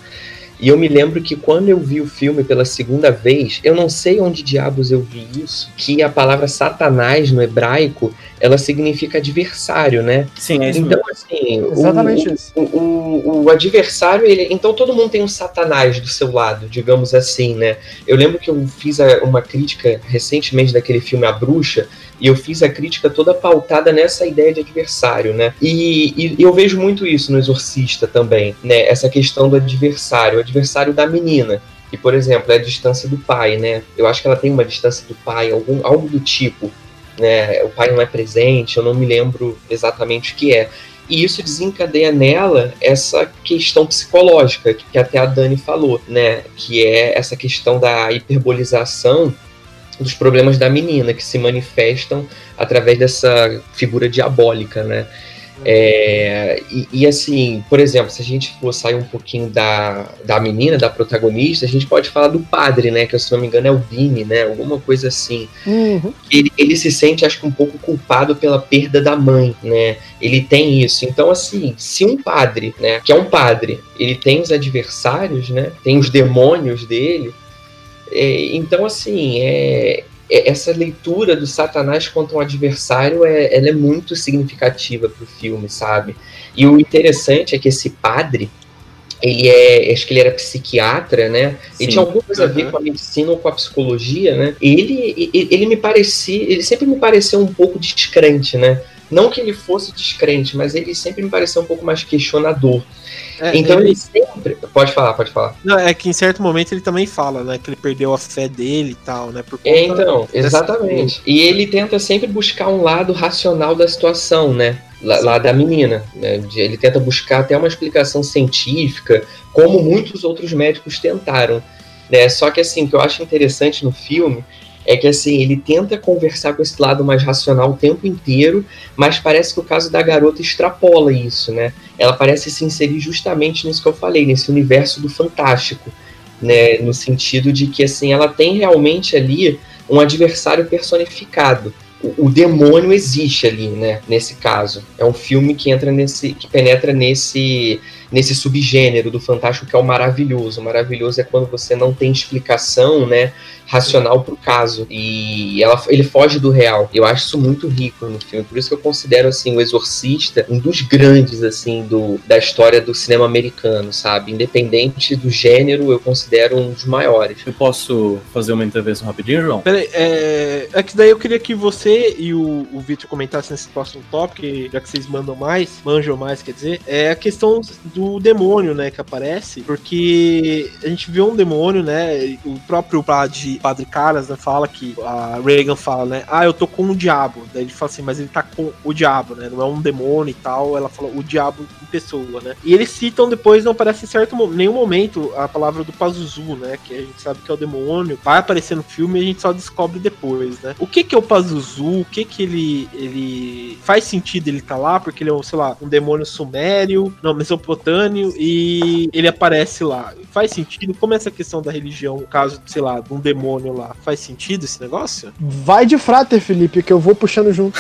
E eu me lembro que quando eu vi o filme pela segunda vez, eu não sei onde diabos eu vi isso, que a palavra Satanás no hebraico, ela significa adversário, né? Sim, é isso Então, assim, Exatamente o, isso. O, o, o, adversário, ele, então todo mundo tem um Satanás do seu lado, digamos assim, né? Eu lembro que eu fiz uma crítica recentemente daquele filme A Bruxa, e eu fiz a crítica toda pautada nessa ideia de adversário, né? E, e, eu vejo muito isso no Exorcista também, né? Essa questão do adversário, o adversário da menina. E, por exemplo, é a distância do pai, né? Eu acho que ela tem uma distância do pai, algum, algo do tipo. Né? O pai não é presente, eu não me lembro exatamente o que é. E isso desencadeia nela essa questão psicológica, que até a Dani falou, né? Que é essa questão da hiperbolização dos problemas da menina, que se manifestam através dessa figura diabólica, né? É, e, e, assim, por exemplo, se a gente for sair um pouquinho da, da menina, da protagonista, a gente pode falar do padre, né? Que se não me engano é o Vini, né? Alguma coisa assim. Uhum. Ele, ele se sente, acho que, um pouco culpado pela perda da mãe, né? Ele tem isso. Então, assim, se um padre, né? Que é um padre, ele tem os adversários, né? Tem os demônios dele. É, então, assim, é, essa leitura do Satanás contra um adversário é, ela é muito significativa para o filme, sabe? E o interessante é que esse padre, ele é, acho que ele era psiquiatra, né? Sim. Ele tinha alguma coisa a ver Uhum. com a medicina ou com a psicologia, né? Ele, ele, ele me parecia, ele sempre me pareceu um pouco descrente, né? Não que ele fosse descrente, mas ele sempre me pareceu um pouco mais questionador. É, então ele- ele sempre. Pode falar, pode falar. não, é que em certo momento ele também fala, né? Que ele perdeu a fé dele e tal, né? Por conta É, então, exatamente. E ele tenta sempre buscar um lado racional da situação, né? Lá, lá da menina. Né? Ele tenta buscar até uma explicação científica, como muitos outros médicos tentaram. Né? Só que assim, o que eu acho interessante no filme é que assim, ele tenta conversar com esse lado mais racional o tempo inteiro, mas parece que o caso da garota extrapola isso, né? Ela parece se inserir justamente nisso que eu falei, nesse universo do fantástico, né? No sentido de que assim, ela tem realmente ali um adversário personificado. O, o demônio existe ali, né? Nesse caso, é um filme que entra nesse, que penetra nesse nesse subgênero do fantástico que é o maravilhoso. O maravilhoso é quando você não tem explicação, né, racional pro caso e ela, ele foge do real. Eu acho isso muito rico no filme, por isso que eu considero assim o Exorcista um dos grandes assim do, da história do cinema americano, sabe? Independente do gênero, eu considero um dos maiores. Eu posso fazer uma intervenção rapidinho, João? Peraí, é, é que daí eu queria que você e o, o Vitor comentassem nesse próximo tópico, já que vocês mandam mais, manjam mais, quer dizer, é a questão do demônio, né, que aparece, porque a gente vê um demônio, né, o próprio padre, padre Caras, né, fala que, a Reagan fala, né, ah, eu tô com o diabo, daí ele fala assim, mas ele tá com o diabo, né, não é um demônio e tal, ela fala o diabo em pessoa, né, e eles citam depois, não aparece em certo nenhum momento a palavra do Pazuzu, né, que a gente sabe que é o demônio, vai aparecer no filme e a gente só descobre depois, né. O que que é o Pazuzu, o que que ele, ele faz sentido ele tá lá, porque ele é, um, sei lá, um demônio sumério, não, mesopotâmio, e ele aparece lá. Faz sentido? Como é essa questão da religião, no caso, sei lá, de um demônio lá, faz sentido esse negócio? Vai de frater, Felipe, que eu vou puxando junto.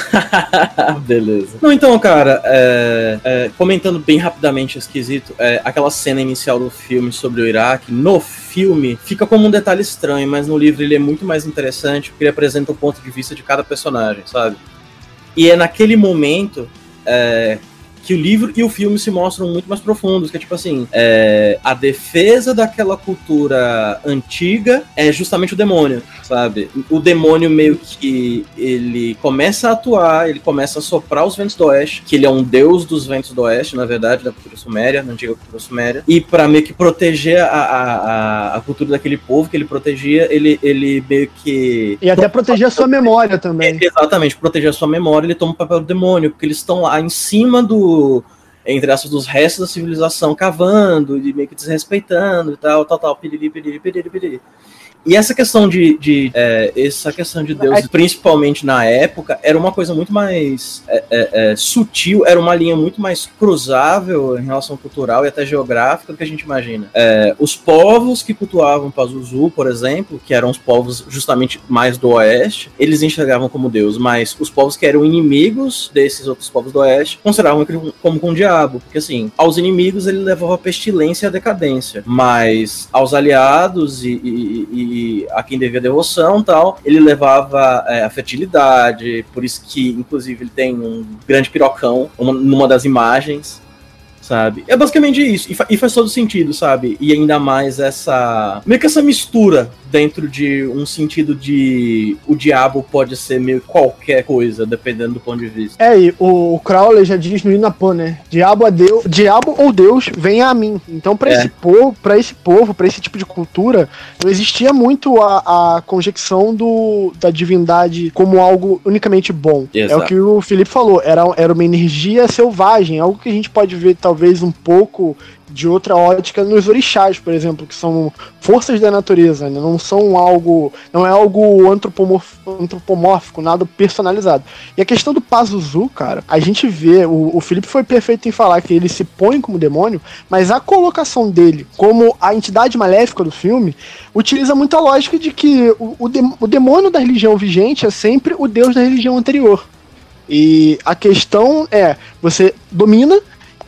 Beleza. Não, então, cara, é, é, comentando bem rapidamente esse quesito, é, aquela cena inicial do filme sobre o Iraque, no filme, fica como um detalhe estranho, mas no livro ele é muito mais interessante porque ele apresenta o ponto de vista de cada personagem, sabe? E é naquele momento é, que o livro e o filme se mostram muito mais profundos, que é tipo assim, é, a defesa daquela cultura antiga é justamente o demônio, sabe? O demônio meio que ele começa a atuar, ele começa a soprar os ventos do oeste, que ele é um deus dos ventos do oeste, na verdade, da cultura suméria, da antiga cultura suméria, e para meio que proteger a, a, a, cultura daquele povo que ele protegia, ele, ele meio que E até proteger a sua memória também. Exatamente, proteger a sua memória, ele toma o papel do demônio, porque eles estão lá em cima do. Entre aspas, dos restos da civilização, cavando, e meio que desrespeitando e tal, tal, tal, piriri, piriri, piriri, piriri. E essa questão de, de é, essa questão de Deus, principalmente na época, era uma coisa muito mais é, é, é, sutil, era uma linha muito mais cruzável em relação cultural e até geográfica do que a gente imagina. É, os povos que cultuavam Pazuzu, por exemplo, que eram os povos justamente mais do oeste, eles enxergavam como Deus, mas os povos que eram inimigos desses outros povos do oeste consideravam aquilo como com o diabo, porque assim, aos inimigos ele levava a pestilência e a decadência, mas aos aliados e, e- e a quem devia devoção tal, ele levava é, a fertilidade, por isso que inclusive ele tem um grande pirocão uma- numa das imagens sabe? É basicamente isso. E, fa- e faz todo sentido, sabe? E ainda mais essa. meio que essa mistura dentro de um sentido de. O diabo pode ser meio qualquer coisa, dependendo do ponto de vista. É, e o, o Crowley já diz no Inapan, né? Diabo, a Deus, diabo ou Deus, venha a mim. Então, pra É. esse povo, para esse povo, para esse tipo de cultura, não existia muito a, a conjecção do, da divindade como algo unicamente bom. É Exato. o que o Felipe falou, era, era uma energia selvagem, algo que a gente pode ver talvez um pouco de outra ótica nos orixás, por exemplo, que são forças da natureza, né? não são algo, não é algo antropomórfico, nada personalizado. E a questão do Pazuzu, cara, a gente vê, o, o Felipe foi perfeito em falar que ele se põe como demônio, mas a colocação dele como a entidade maléfica do filme utiliza muita lógica de que o, o, dem- o demônio da religião vigente é sempre o deus da religião anterior. E a questão é, você domina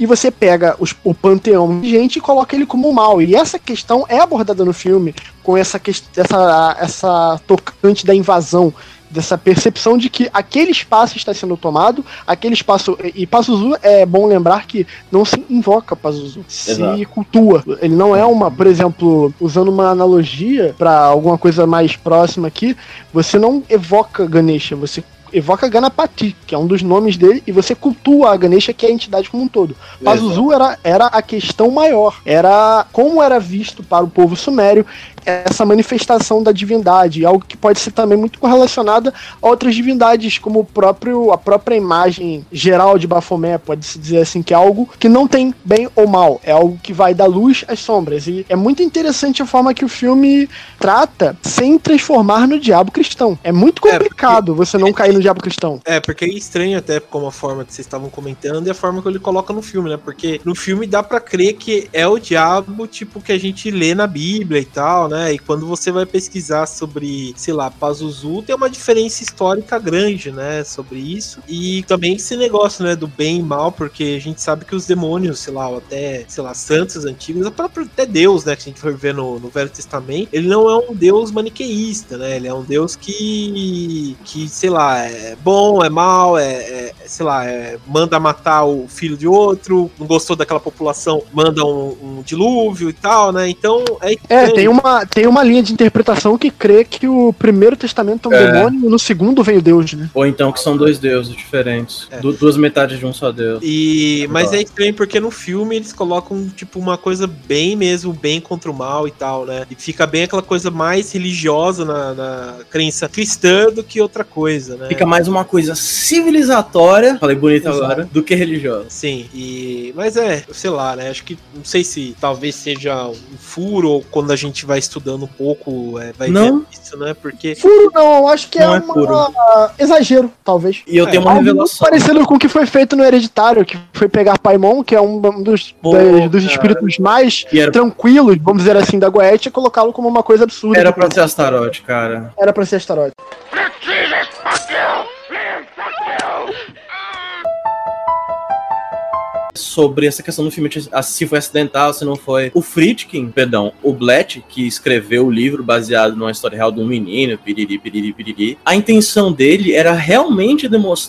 e você pega os- o panteão de gente e coloca ele como mal. E essa questão é abordada no filme com essa, essa, essa tocante da invasão dessa percepção de que aquele espaço está sendo tomado, aquele espaço. E Pazuzu é bom lembrar que não se invoca Pazuzu, se Exato. cultua. Ele não é uma, por exemplo, usando uma analogia para alguma coisa mais próxima aqui, você não evoca Ganesha, você evoca Ganapati, que é um dos nomes dele, e você cultua a Ganesha, que é a entidade como um todo. Pazuzu era, era a questão maior, era como era visto para o povo sumério essa manifestação da divindade, algo que pode ser também muito correlacionada a outras divindades, como o próprio, a própria imagem geral de Baphomet, pode-se dizer assim, que é algo que não tem bem ou mal, é algo que vai da luz às sombras. E é muito interessante a forma que o filme trata sem transformar no diabo cristão. É muito É, porque- complicado você não cair no diabo cristão. É, porque é estranho até como a forma que vocês estavam comentando e a forma que ele coloca no filme, né? Porque no filme dá pra crer que é o diabo, tipo, que a gente lê na Bíblia e tal, né? E quando você vai pesquisar sobre, sei lá, Pazuzu, tem uma diferença histórica grande, né? Sobre isso. E também esse negócio, né? Do bem e mal, porque a gente sabe que os demônios, sei lá, até, sei lá, santos antigos, o próprio até Deus, né? Que a gente for ver no, no Velho Testamento, ele não é um Deus maniqueísta, né? Ele é um Deus que, que sei lá, é bom, é mal, é, é, sei lá, é, manda matar o filho de outro, não gostou daquela população, manda um, um dilúvio e tal, né? Então é É, tem uma, tem uma linha de interpretação que crê que o primeiro testamento é um É. demônio e no segundo vem o Deus, né? Ou então que são dois deuses diferentes. É. Du- duas metades de um só deus. E, mas é estranho porque no filme eles colocam, tipo, uma coisa bem mesmo, bem contra o mal e tal, né? E fica bem aquela coisa mais religiosa na, na crença cristã do que outra coisa, né? Fica mais uma coisa civilizatória, falei bonito Exato. agora, do que religiosa. Sim, e. Mas é, sei lá, né? Acho que não sei se talvez seja um furo ou quando a gente vai estudando um pouco, é, vai Não. vendo isso, né? Porque. Furo não, eu acho que é, é uma exagero, talvez. E eu É, tenho uma muito revelação. parecido com o que foi feito no Hereditário, que foi pegar Paimon, que é um dos, Pô, das- dos espíritos mais era, tranquilos, vamos dizer assim, da Goethe, e colocá-lo como uma coisa absurda. era pra ser Astarote, cara. Era pra ser Astarote. Sobre essa questão do filme, se foi acidental, se não foi. O Friedkin, perdão, o Blatt, que escreveu o livro baseado numa história real de um menino, piriri, piriri, piriri, a intenção dele era realmente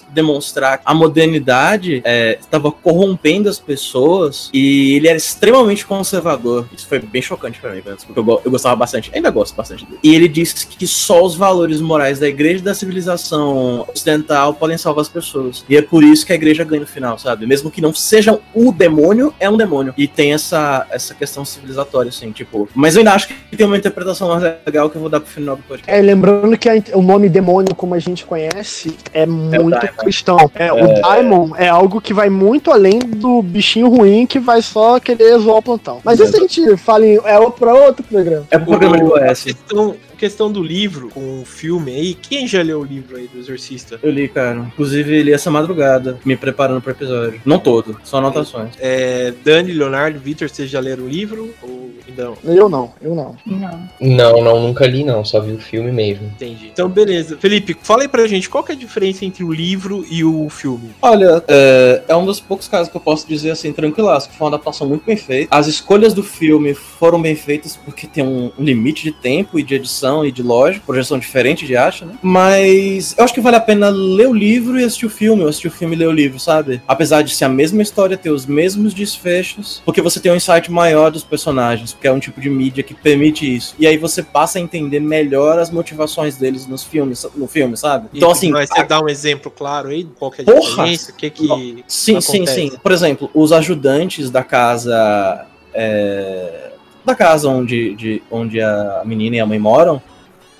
demonstrar que a modernidade estava corrompendo as pessoas e ele era extremamente conservador. Isso foi bem chocante pra mim, porque eu, eu gostava bastante, ainda gosto bastante dele. E ele disse que só os valores morais da igreja e da civilização ocidental podem salvar as pessoas. E é por isso que a igreja ganha no final, sabe? Mesmo que não sejam o demônio, é um demônio. E tem essa, essa questão civilizatória, assim, tipo. Mas eu ainda acho que tem uma interpretação mais legal que eu vou dar pro final do podcast. É, lembrando que a- o nome demônio, como a gente conhece, é muito Daimon. cristão. É, O Daimon é algo que vai muito além do bichinho ruim que vai só querer zoar o plantão. Mas isso a gente fala em, é pra outro programa. É pro programa de O- a OS. questão, a questão do livro com o filme aí, quem já leu o livro aí do Exorcista? Eu li, cara. Inclusive, li essa madrugada, me preparando pro episódio. Não todo, só anotações. É, Dani, Leonardo, Vitor, vocês já leram o livro? Ou não? Eu não, eu não. Não. Não, não, nunca li não, só vi o filme mesmo. Entendi. Então, beleza. Felipe, fala aí pra gente qual que é a diferença entre o livro e o filme. Olha, é, é um dos poucos casos que eu posso dizer assim, tranquilaço, que foi uma adaptação muito bem feita. As escolhas do filme foram bem feitas porque tem um limite de tempo e de edição e de lógica, projeção diferente de arte, né? Mas eu acho que vale a pena ler o livro e assistir o filme, ou assistir o filme e ler o livro, sabe? Apesar de ser a mesma história, ter os mesmos desfechos, porque você tem um insight maior dos personagens, porque é um tipo de mídia que permite isso. E aí você passa a entender melhor as motivações deles nos filmes, no filme, sabe? Então, assim, Mas você dá um exemplo claro aí? Qual que é a Porra! diferença? O que que. Sim, sim, acontece? sim. Por exemplo, os ajudantes da casa. é, da casa onde, de, onde a menina e a mãe moram,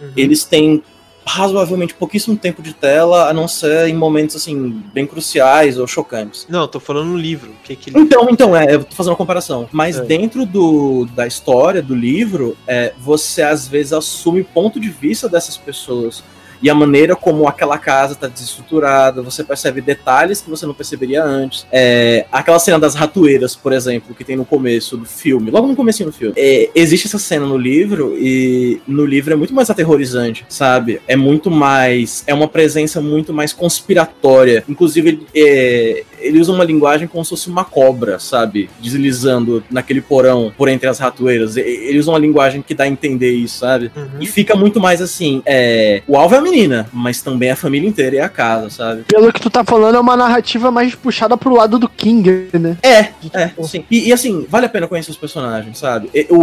Uhum. eles têm razoavelmente pouquíssimo tempo de tela, a não ser em momentos assim, bem cruciais ou chocantes. Não, tô falando no livro. Que que Então, então, é, eu tô fazendo uma comparação. Mas É. dentro do, da história, do livro, é, você às vezes assume o ponto de vista dessas pessoas. E a maneira como aquela casa tá desestruturada, você percebe detalhes que você não perceberia antes. É, aquela cena das ratoeiras, por exemplo, que tem no começo do filme, logo no começo do filme. É, existe essa cena no livro, e no livro é muito mais aterrorizante, sabe? É muito mais. É uma presença muito mais conspiratória. Inclusive, é, ele usa uma linguagem como se fosse uma cobra, sabe? Deslizando naquele porão por entre as ratoeiras. Ele usa uma linguagem que dá a entender isso, sabe? Uhum. E fica muito mais assim, é, o alvo é a menina, mas também a família inteira e a casa, sabe? Pelo que tu tá falando, é uma narrativa mais puxada pro lado do King, né? É, é, sim. E, e, assim, vale a pena conhecer os personagens, sabe? E, o,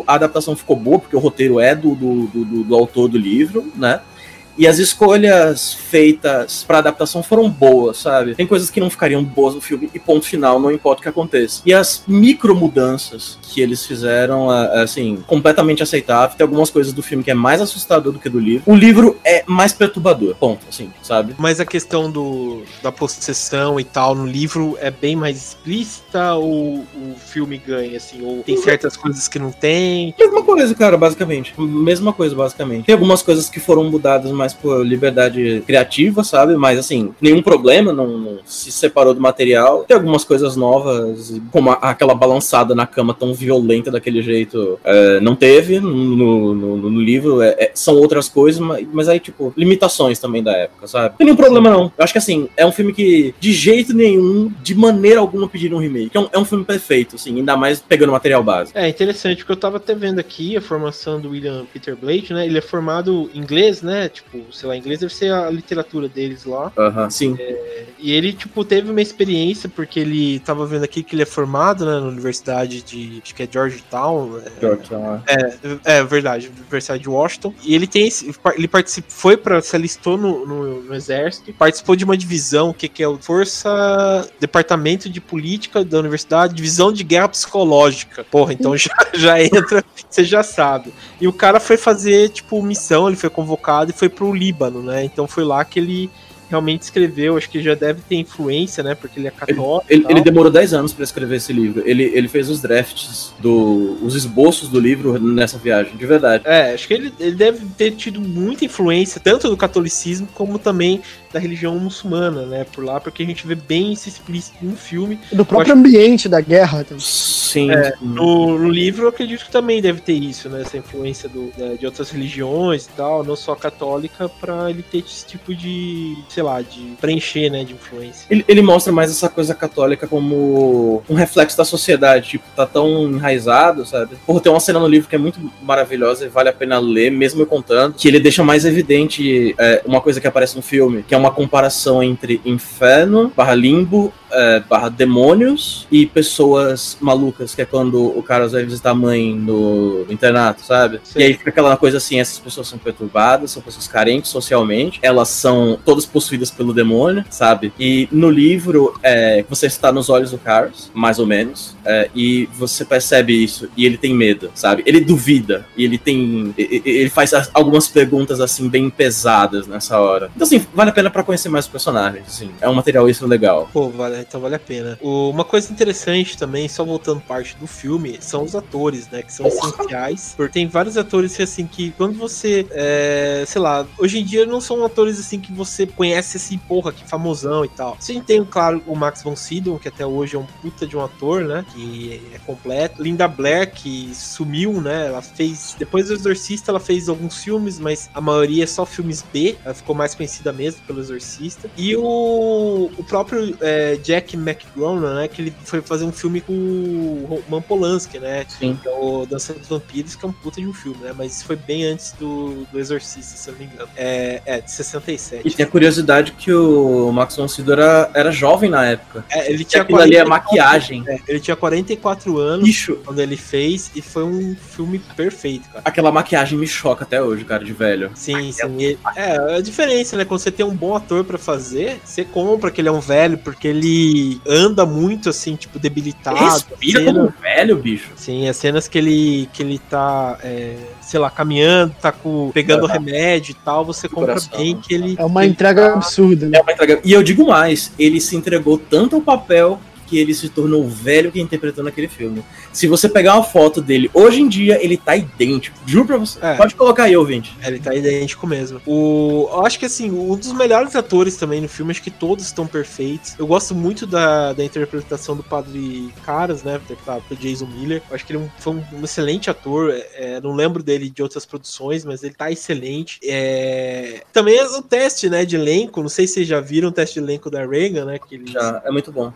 o- a adaptação ficou boa, porque o roteiro é do, do, do, do- do autor do livro, né? E as escolhas feitas pra adaptação foram boas, sabe? Tem coisas que não ficariam boas no filme e ponto final, não importa o que aconteça. E as micro mudanças que eles fizeram, a- assim, completamente aceitável. Tem algumas coisas do filme que é mais assustador do que do livro. O livro é mais perturbador, ponto, assim, sabe? Mas a questão do, da possessão e tal no livro é bem mais explícita ou o filme ganha, assim? Ou tem certas coisas que não tem? Mesma coisa, cara, basicamente. Mesma coisa, basicamente. Tem algumas coisas que foram mudadas mais por liberdade criativa, sabe? Mas, assim, nenhum problema, não, não se separou do material. Tem algumas coisas novas, como a- aquela balançada na cama tão violenta daquele jeito, é, não teve no, no, no- livro. é- é- são outras coisas, mas, mas aí, tipo, limitações também da época, sabe? Tem nenhum problema, não. Eu acho que, assim, é um filme que, de jeito nenhum, de maneira alguma, pediram um remake. É um, é um filme perfeito, assim, ainda mais pegando material base. É interessante, porque eu tava até vendo aqui a formação do William Peter Blake, né? Ele é formado em inglês, né? Tipo, sei lá, inglês deve ser a literatura deles lá. Aham, sim. E ele, tipo, teve uma experiência, porque ele tava vendo aqui que ele é formado, né, na Universidade de. Acho que é Georgetown. É, é verdade, Universidade de Washington. E ele tem esse. Ele participou, foi para se alistou no, no, no exército, participou de uma divisão, que, que é o Força Departamento de Política da Universidade, Divisão de Guerra Psicológica. Porra, então já, já entra, você já sabe. E o cara foi fazer, tipo, missão, ele foi convocado e foi pro Líbano, né? Então foi lá que ele realmente escreveu, acho que já deve ter influência, né? Porque ele é católico. Ele, tal. ele demorou 10 anos pra escrever esse livro. Ele, ele fez os drafts, do, os esboços do livro nessa viagem, de verdade. É, acho que ele, ele deve ter tido muita influência, tanto do catolicismo como também da religião muçulmana, né? Por lá, porque a gente vê bem isso explícito no filme. Do próprio ambiente da guerra. também. Sim. É, No, no livro, eu acredito que também deve ter isso, né? Essa influência do, da- de outras religiões e tal, não só católica, pra ele ter esse tipo de, sei lá, de preencher, né? De influência. Ele, ele mostra mais essa coisa católica como um reflexo da sociedade, tipo, tá tão enraizado, sabe? Porra, tem uma cena no livro que é muito maravilhosa e vale a pena ler, mesmo eu contando, que ele deixa mais evidente é, uma coisa que aparece no filme, que é uma comparação entre inferno, barra limbo, é, barra demônios e pessoas malucas, que é quando o cara vai visitar a mãe no, no internato, sabe? Sim. E aí fica aquela coisa assim, essas pessoas são perturbadas, são pessoas carentes socialmente, elas são todas possuídas pelo demônio, sabe? E no livro, é, você está nos olhos do Carlos, mais ou menos, é, e você percebe isso, e ele tem medo, sabe? Ele duvida, e ele tem. Ele faz as- algumas perguntas, assim, bem pesadas nessa hora. Então, assim, vale a pena pra conhecer mais os personagens, assim. É um material isso legal. Pô, vale, então vale a pena. O- uma coisa interessante também, só voltando parte do filme, são os atores, né? Que são essenciais. Porque tem vários atores que, assim, que quando você. é, sei lá, hoje em dia não são atores assim que você conhece assim, porra, que famosão e tal. A gente tem, claro, o Max von Sydow, que até hoje é um puta de um ator, né? Que é completo. Linda Blair, que sumiu, né? Ela fez. Depois do Exorcista, ela fez alguns filmes, mas a maioria é só filmes B. Ela ficou mais conhecida mesmo pelo Exorcista. E o, o próprio é, Jack McDonough, né? Que ele foi fazer um filme com o Roman Polanski, né? Sim. Que é o Dança dos Vampiros, que é um puta de um filme, né? Mas isso foi bem antes do, do Exorcista, se eu não me engano. É, é de 67. E tem a curiosidade que o Max von Sydow era, era jovem na época. É, ele tinha aquilo ali é 44 maquiagem. é, ele tinha 44 anos Bicho, quando ele fez e foi um filme perfeito, cara. aquela maquiagem me choca até hoje, cara, de velho. Sim, sim. E- É, a diferença, né? Quando você tem um bom ator pra fazer, você compra que ele é um velho, porque ele anda muito, assim, tipo, debilitado. Respira Cena- como um velho, bicho. Sim, as cenas que ele, que ele tá, é, sei lá, caminhando, tá com, pegando Aham. remédio e tal, você compra Coração. bem que ele. É uma ele entrega tá- absurda, né? É uma entrega. E eu digo mais, ele se entregou tanto ao papel que ele se tornou o velho que interpretou naquele filme. Se você pegar uma foto dele hoje em dia, ele tá idêntico. Juro pra você. É. Pode colocar aí, ouvinte. Ele tá idêntico mesmo. O, eu acho que assim, um dos melhores atores também no filme, acho que todos estão perfeitos. Eu gosto muito da, da interpretação do Padre Caras, né? Interpretado pelo Jason Miller. Eu acho que ele é um- foi um, excelente ator. É, não lembro dele de outras produções, mas ele tá excelente. É, também é o teste, né, de elenco. Não sei se vocês já viram o teste de elenco da Reagan, né? Que eles, Já é muito bom.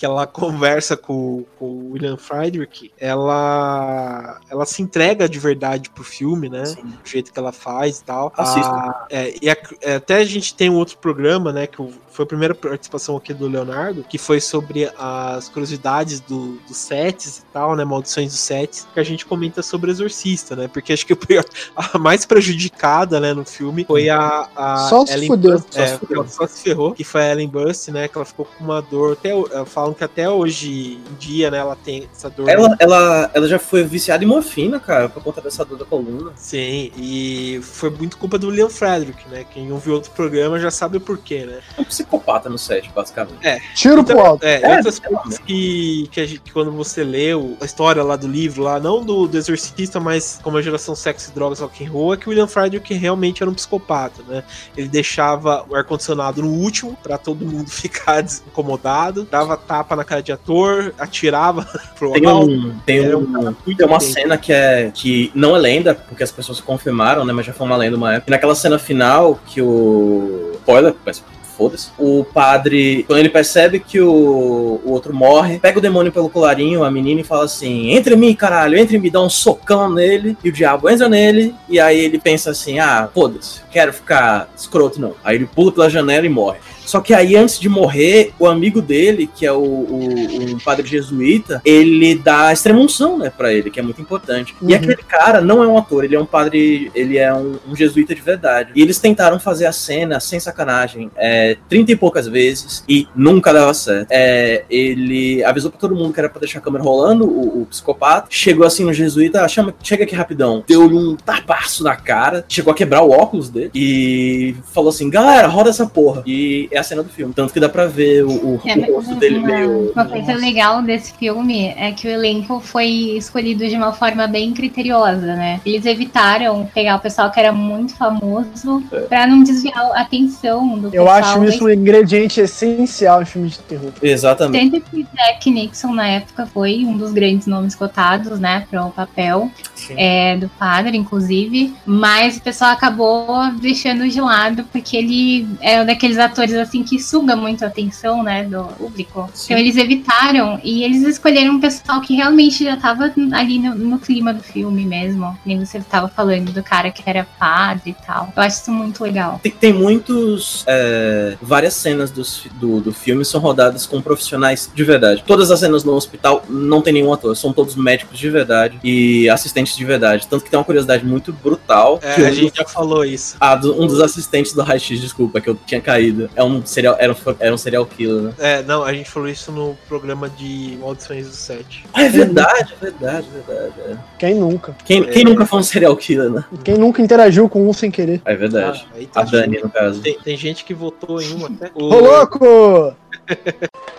Que ela conversa com, com o William Friedrich, ela ela se entrega de verdade pro filme, né? Sim. Do jeito que ela faz e tal. Assista. Ah, é, e a- é, até a gente tem um outro programa, né? Que o- foi a primeira participação aqui do Leonardo, que foi sobre as curiosidades do, dos sets e tal, né? Maldições dos sets, que a gente comenta sobre Exorcista, né? Porque acho que o pior- a mais prejudicada, né, no filme foi a, a Só se fudeu. Bust, Só é, se fudeu. só se ferrou, que foi a Ellen Bust, né? Que ela ficou com uma dor. Até, eh, falam que até hoje em dia, né, ela tem essa dor. Ela, ela, ela já foi viciada em morfina, cara, por conta dessa dor da coluna. Sim, e foi muito culpa do William Frederick, né? Quem ouviu outro programa já sabe o porquê, né? É psicopata no set, basicamente. Tiro pro alto. É, É, outras coisas que, que, a gente- que quando você lê o- a história lá do livro, lá, não do, do Exorcista, mas como a geração sexo, drogas, rock and roll, é que o William Frederick realmente era um psicopata, né? Ele deixava o ar-condicionado no último, pra todo mundo ficar incomodado, dava tapa na cara de ator, atirava pro Tem, alto. um, tem, um, tem uma cena que é que não é lenda, porque as pessoas confirmaram, né? Mas já foi uma lenda uma época. E naquela cena final que o. Spoiler, mas foda-se. O padre, quando ele percebe que o, o outro morre, pega o demônio pelo colarinho, a menina, e fala assim: Entre em mim, caralho, entre em mim, dá um socão nele. E o diabo entra nele. E aí ele pensa assim: Ah, foda-se, quero ficar escroto não. Aí ele pula pela janela e morre. Só que aí, antes de morrer, o amigo dele, que é o, o- padre jesuíta, ele dá extremunção, né, pra ele, que é muito importante. E Uhum. aquele cara não é um ator, ele é um padre, ele é um, um jesuíta de verdade. E eles tentaram fazer a cena, sem sacanagem, é, trinta e poucas vezes, e nunca dava certo. É, ele avisou pra todo mundo que era pra deixar a câmera rolando, o, o psicopata, chegou assim no jesuíta, ah, chama, chega aqui rapidão, deu-lhe um tapaço na cara, chegou a quebrar o óculos dele, e falou assim, galera, roda essa porra. E é a cena do filme. Tanto que dá pra ver o, o, É, o rosto dele uma, meio. uma coisa legal desse filme é que o elenco foi escolhido de uma forma bem criteriosa, né? Eles evitaram pegar o pessoal que era muito famoso É. pra não desviar a atenção do Eu pessoal. acho isso um ingrediente essencial em filme de terror. Exatamente. Tanto que Jack Nixon na época foi um dos grandes nomes cotados, né, para o papel é, do padre, inclusive, mas o pessoal acabou deixando de lado porque ele é um daqueles atores assim que suga muito a atenção, né, do público. Sim. Então eles evitaram e eles escolheram um pessoal que realmente já tava ali no, no clima do filme mesmo. Nem você tava falando do cara que era padre e tal. Eu acho isso muito legal. Tem, tem muitos. é, várias cenas dos- do, do filme são rodadas com profissionais de verdade. Todas as cenas no hospital não tem nenhum ator, são todos médicos de verdade e assistentes de verdade. Tanto que tem uma curiosidade muito brutal. É, que a gente já falou isso. ah, do- um dos assistentes do Raio-X, desculpa, que eu tinha caído. É um serial, era, um, era um serial killer, né? É, não, a gente falou isso no programa de Maldições do Sete. Ah, é verdade, é verdade, é verdade. é. Quem nunca? Quem, quem nunca foi um serial killer, né? Quem nunca interagiu com um sem querer? É verdade. Ah, tá A Dani, no caso. Tem, tem gente que votou em um até. O- Ô, louco!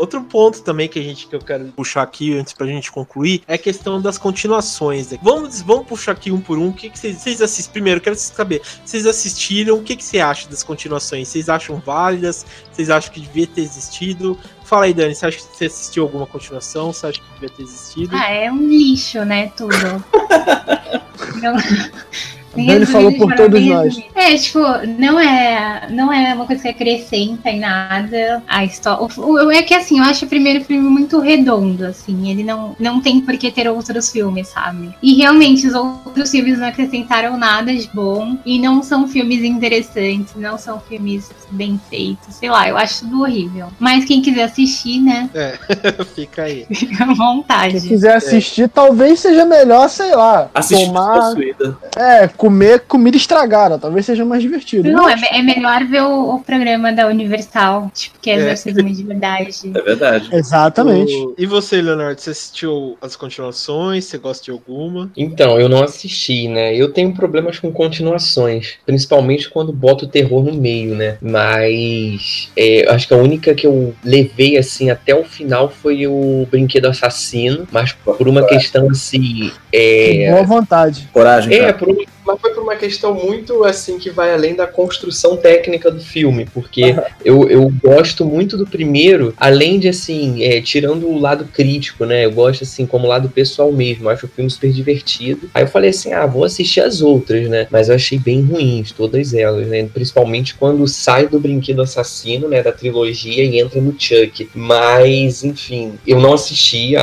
Outro ponto também que a gente que eu quero puxar aqui antes pra gente concluir é a questão das continuações. né? Vamos, vamos puxar aqui um por um. O que, que vocês, vocês assistiram? Primeiro, quero saber. Vocês assistiram? O que, que você acha das continuações? Vocês acham válidas? Vocês acham que devia ter existido? Fala aí, Dani. Você acha que você assistiu alguma continuação? Você acha que devia ter existido? Ah, é um lixo, né, tudo. Não- Dani falou por Resumindo de todos nós. É, tipo, não é, não é uma coisa que acrescenta em nada a história. O- o- É que assim, eu acho o primeiro filme muito redondo, assim. Ele não, não tem por que ter outros filmes, sabe? E realmente, os outros filmes não acrescentaram nada de bom. E não são filmes interessantes, não são filmes bem feitos. Sei lá, eu acho tudo horrível. Mas quem quiser assistir, né, Fica aí. fica à Quem vontade. quiser assistir, talvez seja melhor, sei lá, Assiste tomar. possuída. É, comer comida estragada, talvez seja mais divertido. Não, é, é melhor ver o, o programa da Universal, tipo, que é É. exorcismo de verdade. É verdade. Exatamente. O- E você, Leonardo, você assistiu as continuações? Você gosta de alguma? Então, eu não assisti, né? Eu tenho problemas com continuações, principalmente quando boto o terror no meio, né? Mas é, eu acho que a única que eu levei assim até o final foi o Brinquedo Assassino, mas por uma questão assim. É, Boa vontade. Coragem, é cara. por uma- mas foi por uma questão muito assim que vai além da construção técnica do filme, porque eu, eu gosto muito do primeiro, além de assim, é, tirando o lado crítico, né? Eu gosto assim como lado pessoal mesmo, eu acho o filme super divertido. Aí eu falei assim, ah, vou assistir as outras, né? Mas eu achei bem ruins todas elas, né? Principalmente quando sai do Brinquedo Assassino, né, da trilogia e entra no Chuck. Mas, enfim, eu não assisti a,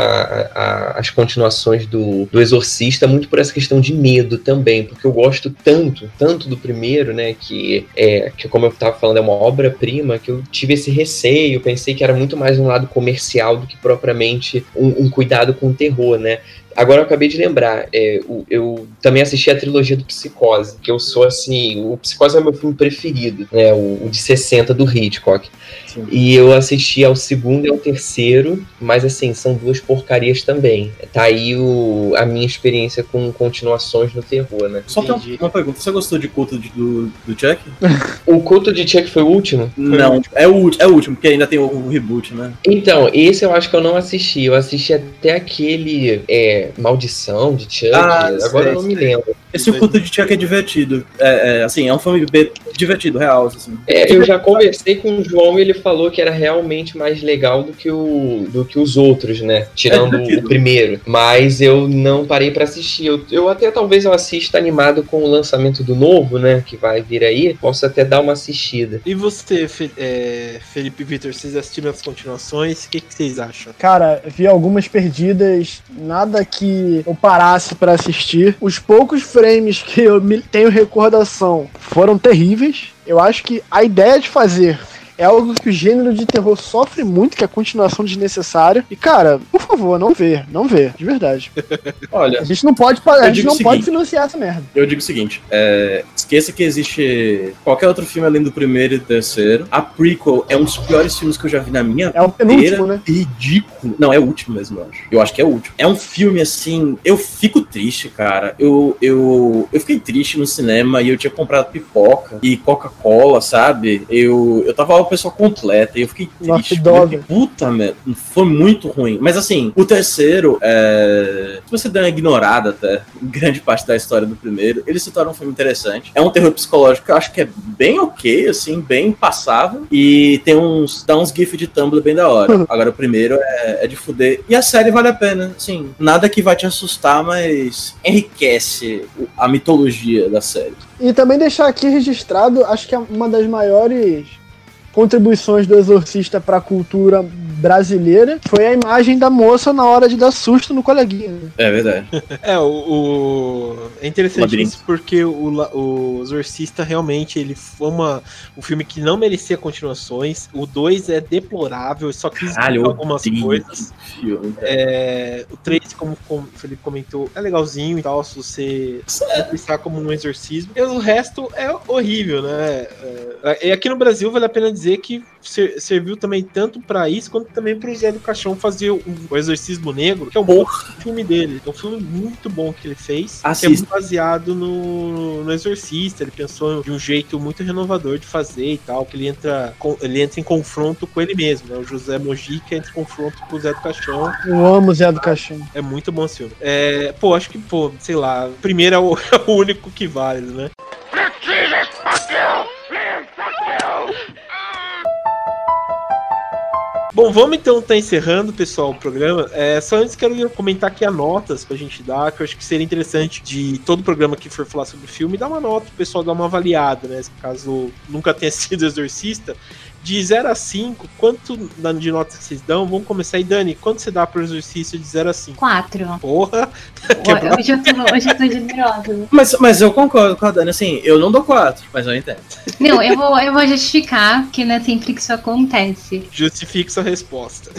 a- as continuações do, do Exorcista muito por essa questão de medo também, porque eu gosto tanto, tanto do primeiro, né, que é, que como eu tava falando, é uma obra-prima, que eu tive esse receio, pensei que era muito mais um lado comercial do que propriamente um, um cuidado com o terror, né. Agora eu acabei de lembrar, é, o- eu também assisti a trilogia do Psicose, que eu sou assim, o Psicose é meu filme preferido, né, o, o de 60 do Hitchcock. Sim. E eu assisti ao segundo e ao terceiro, mas assim, são duas porcarias também. Tá aí o, a minha experiência com continuações no terror, né? Só tem uma, uma pergunta. Você gostou de culto de- do, do Chuck? O culto de Chuck foi o último? Não, é o, ulti- é o último, porque ainda tem o, o reboot, né? Então, esse eu acho que eu não assisti. Eu assisti até aquele é, Maldição de Chuck. Ah, Agora sei, eu não me lembro. Esse culto de Chuck é divertido. É, é, assim, é um filme bem divertido, real, assim. É, eu já conversei com o João e ele falou que era realmente mais legal do que, o, do que os outros, né? Tirando É o primeiro. Mas eu não parei pra assistir. Eu, eu até talvez eu assista animado com o lançamento do novo, né? Que vai vir aí. Posso até dar uma assistida. E você, Fe- é, Felipe Vitor, vocês assistiram as continuações? O que, que vocês acham? Cara, vi algumas perdidas, nada que eu parasse pra assistir. Os poucos frames que eu tenho recordação foram terríveis. Eu acho que a ideia de fazer é algo que o gênero de terror sofre muito, que é a continuação desnecessária. E, cara, por favor, não vê, não vê, de verdade. Olha, A gente não pode, a gente não pode financiar essa merda. eu digo o seguinte: é, esqueça que existe qualquer outro filme além do primeiro e do terceiro. A prequel é um dos piores filmes que eu já vi na minha É o penúltimo, né? ridículo. Não, é o último mesmo, eu acho. Eu acho que é o último. É um filme assim. Eu fico triste, cara. Eu, eu, eu fiquei triste no cinema e eu tinha comprado pipoca e Coca-Cola, sabe? Eu, eu tava pessoa completa e eu fiquei Nossa, triste. Eu fiquei, Puta merda. Foi muito ruim. Mas assim, o terceiro, é... se você der uma ignorada até grande parte da história do primeiro, ele se torna um filme interessante. É um terror psicológico que eu acho que é bem ok, assim, bem passável. E tem uns. dá uns gifs de Tumblr bem da hora. Agora o primeiro é, é de fuder. E a série vale a pena. Assim, nada que vai te assustar, mas enriquece a mitologia da série. E também deixar aqui registrado, acho que é uma das maiores contribuições do Exorcista para a cultura brasileira foi a imagem da moça na hora de dar susto no coleguinha. É verdade. É, o, o- é interessante isso porque o, o Exorcista realmente ele foi uma, um filme que não merecia continuações. O 2 é deplorável, só quis Caralho, algumas odeio coisas. Filme. É, o 3, como, como o Felipe comentou, é legalzinho e tal, se você pensar como um exorcismo. E o resto é horrível, né? É, e aqui no Brasil vale a pena dizer que ser- serviu também tanto pra isso quanto também pro Zé do Caixão fazer o, o Exorcismo Negro, que é um bom filme dele. É um filme muito bom que ele fez, que é Assista. muito baseado no, no Exorcista. Ele pensou de um jeito muito renovador de fazer e tal, que ele entra, com- ele entra em confronto com ele mesmo, né? O José Mojica entra em confronto com o Zé do Caixão. Eu amo o Zé do Caixão. É muito bom esse filme. É, pô, acho que, pô, sei lá, primeiro é o, é o único que vale, né? Bom, vamos então estar encerrando, pessoal, o programa. É, só antes quero comentar aqui as notas pra gente dar, que eu acho que seria interessante de todo programa que for falar sobre o filme, dar uma nota, o pessoal dar uma avaliada, né? Caso nunca tenha sido exorcista. De 0 a 5, quanto de nota vocês dão? Vamos começar aí, Dani. Quanto você dá pro exorcista de 0 a 5? Quatro. Porra! Quebrou. Hoje eu tô, hoje eu tô generosa. Mas, mas eu concordo com a Dani, assim, eu não dou quatro, mas eu entendo. Não, eu vou, eu vou justificar, porque não é sempre que isso acontece. Justifique sua resposta.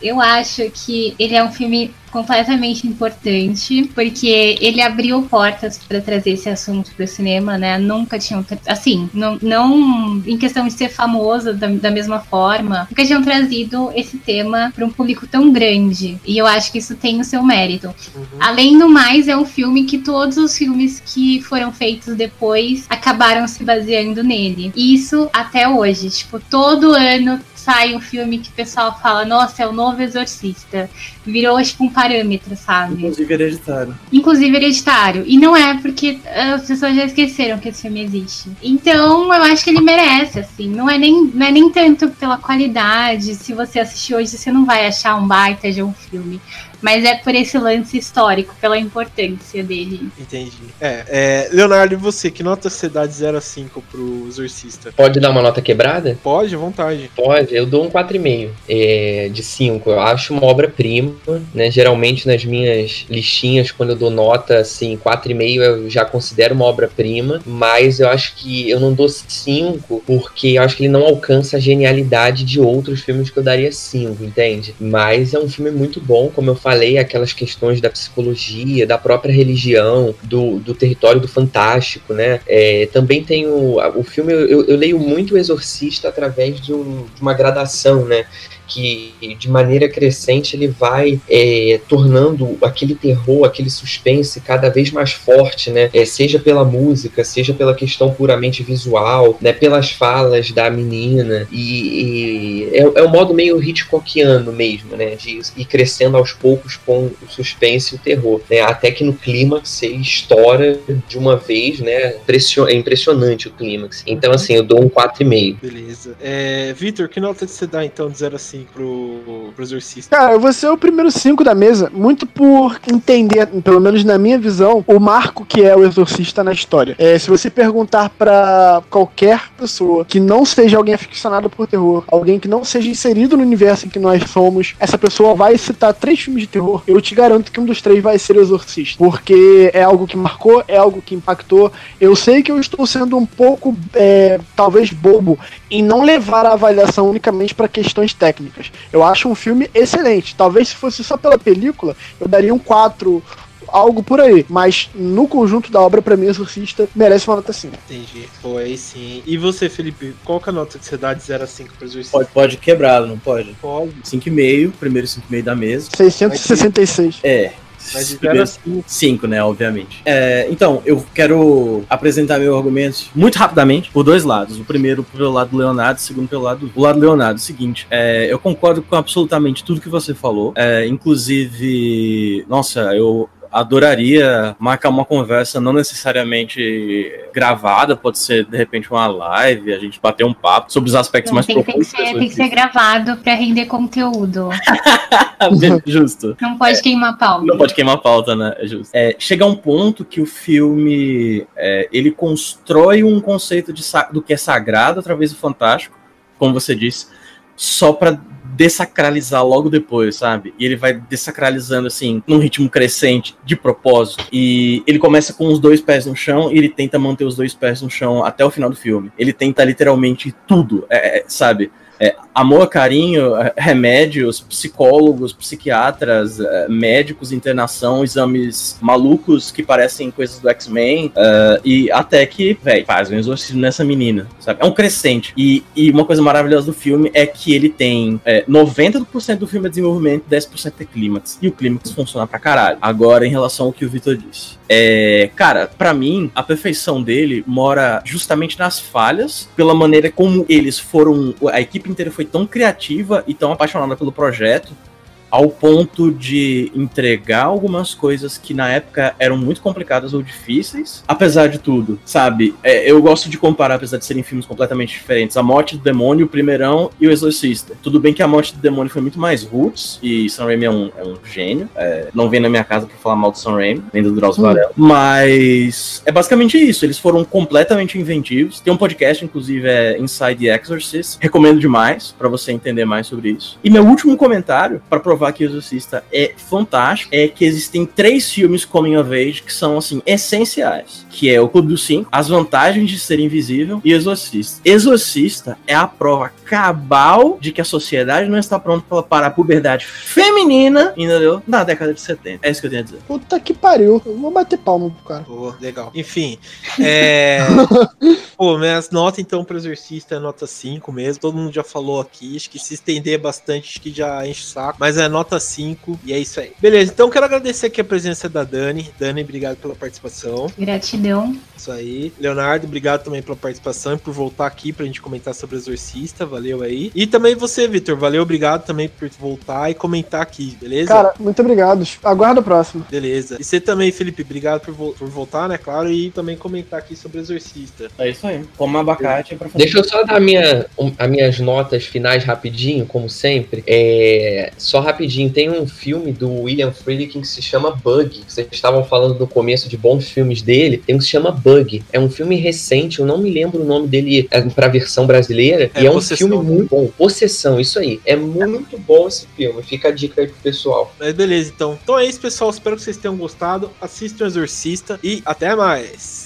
Eu acho que ele é um filme completamente importante, porque ele abriu portas para trazer esse assunto para o cinema, né? Nunca tinham, assim, não, não em questão de ser famosa da, da mesma forma, nunca tinham trazido esse tema para um público tão grande. E eu acho que isso tem o seu mérito. Uhum. Além do mais, é um filme que todos os filmes que foram feitos depois acabaram se baseando nele. Isso até hoje. Tipo, todo ano sai um filme que o pessoal fala, nossa, é o novo Exorcista. Virou, tipo, um parâmetro, sabe? Inclusive hereditário. Inclusive hereditário. E não é porque as pessoas já esqueceram que esse filme existe. Então, eu acho que ele merece, assim. Não é nem, não é nem tanto pela qualidade. Se você assistir hoje, você não vai achar um baita de um filme mas é por esse lance histórico, pela importância dele. Entendi. É, é Leonardo, e você, que nota você dá de 0 a 5 pro Exorcista? Pode dar uma nota quebrada? Pode, à vontade. Pode, eu dou um 4,5 é, de 5. Eu acho uma obra-prima, né? Geralmente nas minhas listinhas, quando eu dou nota, assim, 4,5 eu já considero uma obra-prima, mas eu acho que eu não dou 5 porque eu acho que ele não alcança a genialidade de outros filmes que eu daria 5, entende? Mas é um filme muito bom, como eu falei falei, aquelas questões da psicologia, da própria religião, do, do território do fantástico, né? É, também tem o, o filme, eu, eu leio muito o Exorcista através de, um, de uma gradação, né? que de maneira crescente ele vai é, tornando aquele terror, aquele suspense cada vez mais forte, né? É, seja pela música, seja pela questão puramente visual, né? Pelas falas da menina e, e é, é um modo meio Hitchcockiano mesmo, né? De ir crescendo aos poucos com o suspense e o terror, né? Até que no clímax ele estoura de uma vez, né? É impressionante o clímax. Então assim, eu dou um 4,5. Beleza. É, Vitor, que nota você dá então de 0 a 5? pro, pro Exorcista? Cara, eu vou ser o primeiro cinco da mesa, muito por entender, pelo menos na minha visão, o marco que é o Exorcista na história. É, se você perguntar para qualquer pessoa que não seja alguém aficionado por terror, alguém que não seja inserido no universo em que nós somos, essa pessoa vai citar três filmes de terror. Eu te garanto que um dos três vai ser o Exorcista. Porque é algo que marcou, é algo que impactou. Eu sei que eu estou sendo um pouco, é, talvez, bobo em não levar a avaliação unicamente para questões técnicas. Eu acho um filme excelente. Talvez se fosse só pela película, eu daria um 4, algo por aí. Mas no conjunto da obra, pra mim, Exorcista merece uma nota 5. Entendi. Foi sim. E você, Felipe, qual que é a nota que você dá de 0 a 5 pro Exorcista? Pode, pode quebrar, não pode? Pode. 5,5, primeiro 5,5 da mesa. 666. É. Mas de 0 a 5. 5, né, obviamente. É, então, eu quero apresentar meu argumento muito rapidamente por dois lados. O primeiro pelo lado do Leonardo, o segundo pelo lado do lado do Leonardo. Seguinte, é, eu concordo com absolutamente tudo que você falou. É, inclusive, nossa, eu adoraria marcar uma conversa não necessariamente gravada, pode ser de repente uma live, a gente bater um papo sobre os aspectos não, mais tem, profundos. Tem que, ser, tem que ser gravado para render conteúdo. Justo. Não pode é, queimar pauta. Não pode queimar pauta, né? É justo. É, chega um ponto que o filme é, ele constrói um conceito de, do que é sagrado através do fantástico, como você disse, só para desacralizar logo depois, sabe? E ele vai desacralizando assim, num ritmo crescente, de propósito. E ele começa com os dois pés no chão e ele tenta manter os dois pés no chão até o final do filme. Ele tenta literalmente tudo, é, é sabe? É, amor, carinho, é, remédios, psicólogos, psiquiatras, é, médicos, internação, exames malucos que parecem coisas do X-Men, uh, e até que, velho, faz um exorcismo nessa menina, sabe? É um crescente. E, e uma coisa maravilhosa do filme é que ele tem é, 90% do filme é desenvolvimento, 10% é clímax. E o clímax funciona pra caralho. Agora, em relação ao que o Victor disse. É, cara, para mim, a perfeição dele mora justamente nas falhas, pela maneira como eles foram. A equipe inteira foi tão criativa e tão apaixonada pelo projeto ao ponto de entregar algumas coisas que na época eram muito complicadas ou difíceis, apesar de tudo, sabe? É, eu gosto de comparar, apesar de serem filmes completamente diferentes, A Morte do Demônio, o Primeirão e O Exorcista. Tudo bem que A Morte do Demônio foi muito mais roots, e Sam Raimi é um, é um gênio, é, não vem na minha casa pra falar mal do Sam Raimi, nem do Drauzio hum. Varela, mas é basicamente isso, eles foram completamente inventivos, tem um podcast, inclusive, é Inside the Exorcist, recomendo demais para você entender mais sobre isso. E meu último comentário, para provar provar que o Exorcista é fantástico é que existem três filmes coming of age que são, assim, essenciais. Que é o Clube dos Cinco, As Vantagens de Ser Invisível e Exorcista. Exorcista é a prova cabal de que a sociedade não está pronta para a puberdade feminina, entendeu? Na década de 70. É isso que eu tenho a dizer. Puta que pariu. Eu vou bater palma pro cara. Pô, legal. Enfim, é... Pô, minhas notas então pro Exorcista é nota 5 mesmo. Todo mundo já falou aqui. Acho que se estender bastante, acho que já enche o saco. Mas é nota 5 e é isso aí. Beleza, então quero agradecer aqui a presença da Dani. Dani, obrigado pela participação. Gratidão. Isso aí. Leonardo, obrigado também pela participação e por voltar aqui pra gente comentar sobre o Exorcista. Valeu aí. E também você, Vitor. Valeu, obrigado também por voltar e comentar aqui, beleza? Cara, muito obrigado. Aguardo a próxima. Beleza. E você também, Felipe, obrigado por, vo- por voltar, né? Claro, e também comentar aqui sobre o Exorcista. É isso aí. Como abacate pra fazer. Deixa eu só dar minha, um, as minhas notas finais rapidinho, como sempre. É, só rapidinho, tem um filme do William Friedkin que se chama Bug. Vocês estavam falando no começo de bons filmes dele. Tem um que se chama Bug. É um filme recente, eu não me lembro o nome dele é, pra versão brasileira. É e é um Possessão. filme muito bom. Possessão, isso aí. É muito bom esse filme. Fica a dica aí pro pessoal. Mas beleza, então. Então é isso, pessoal. Espero que vocês tenham gostado. Assistam o Exorcista e até mais.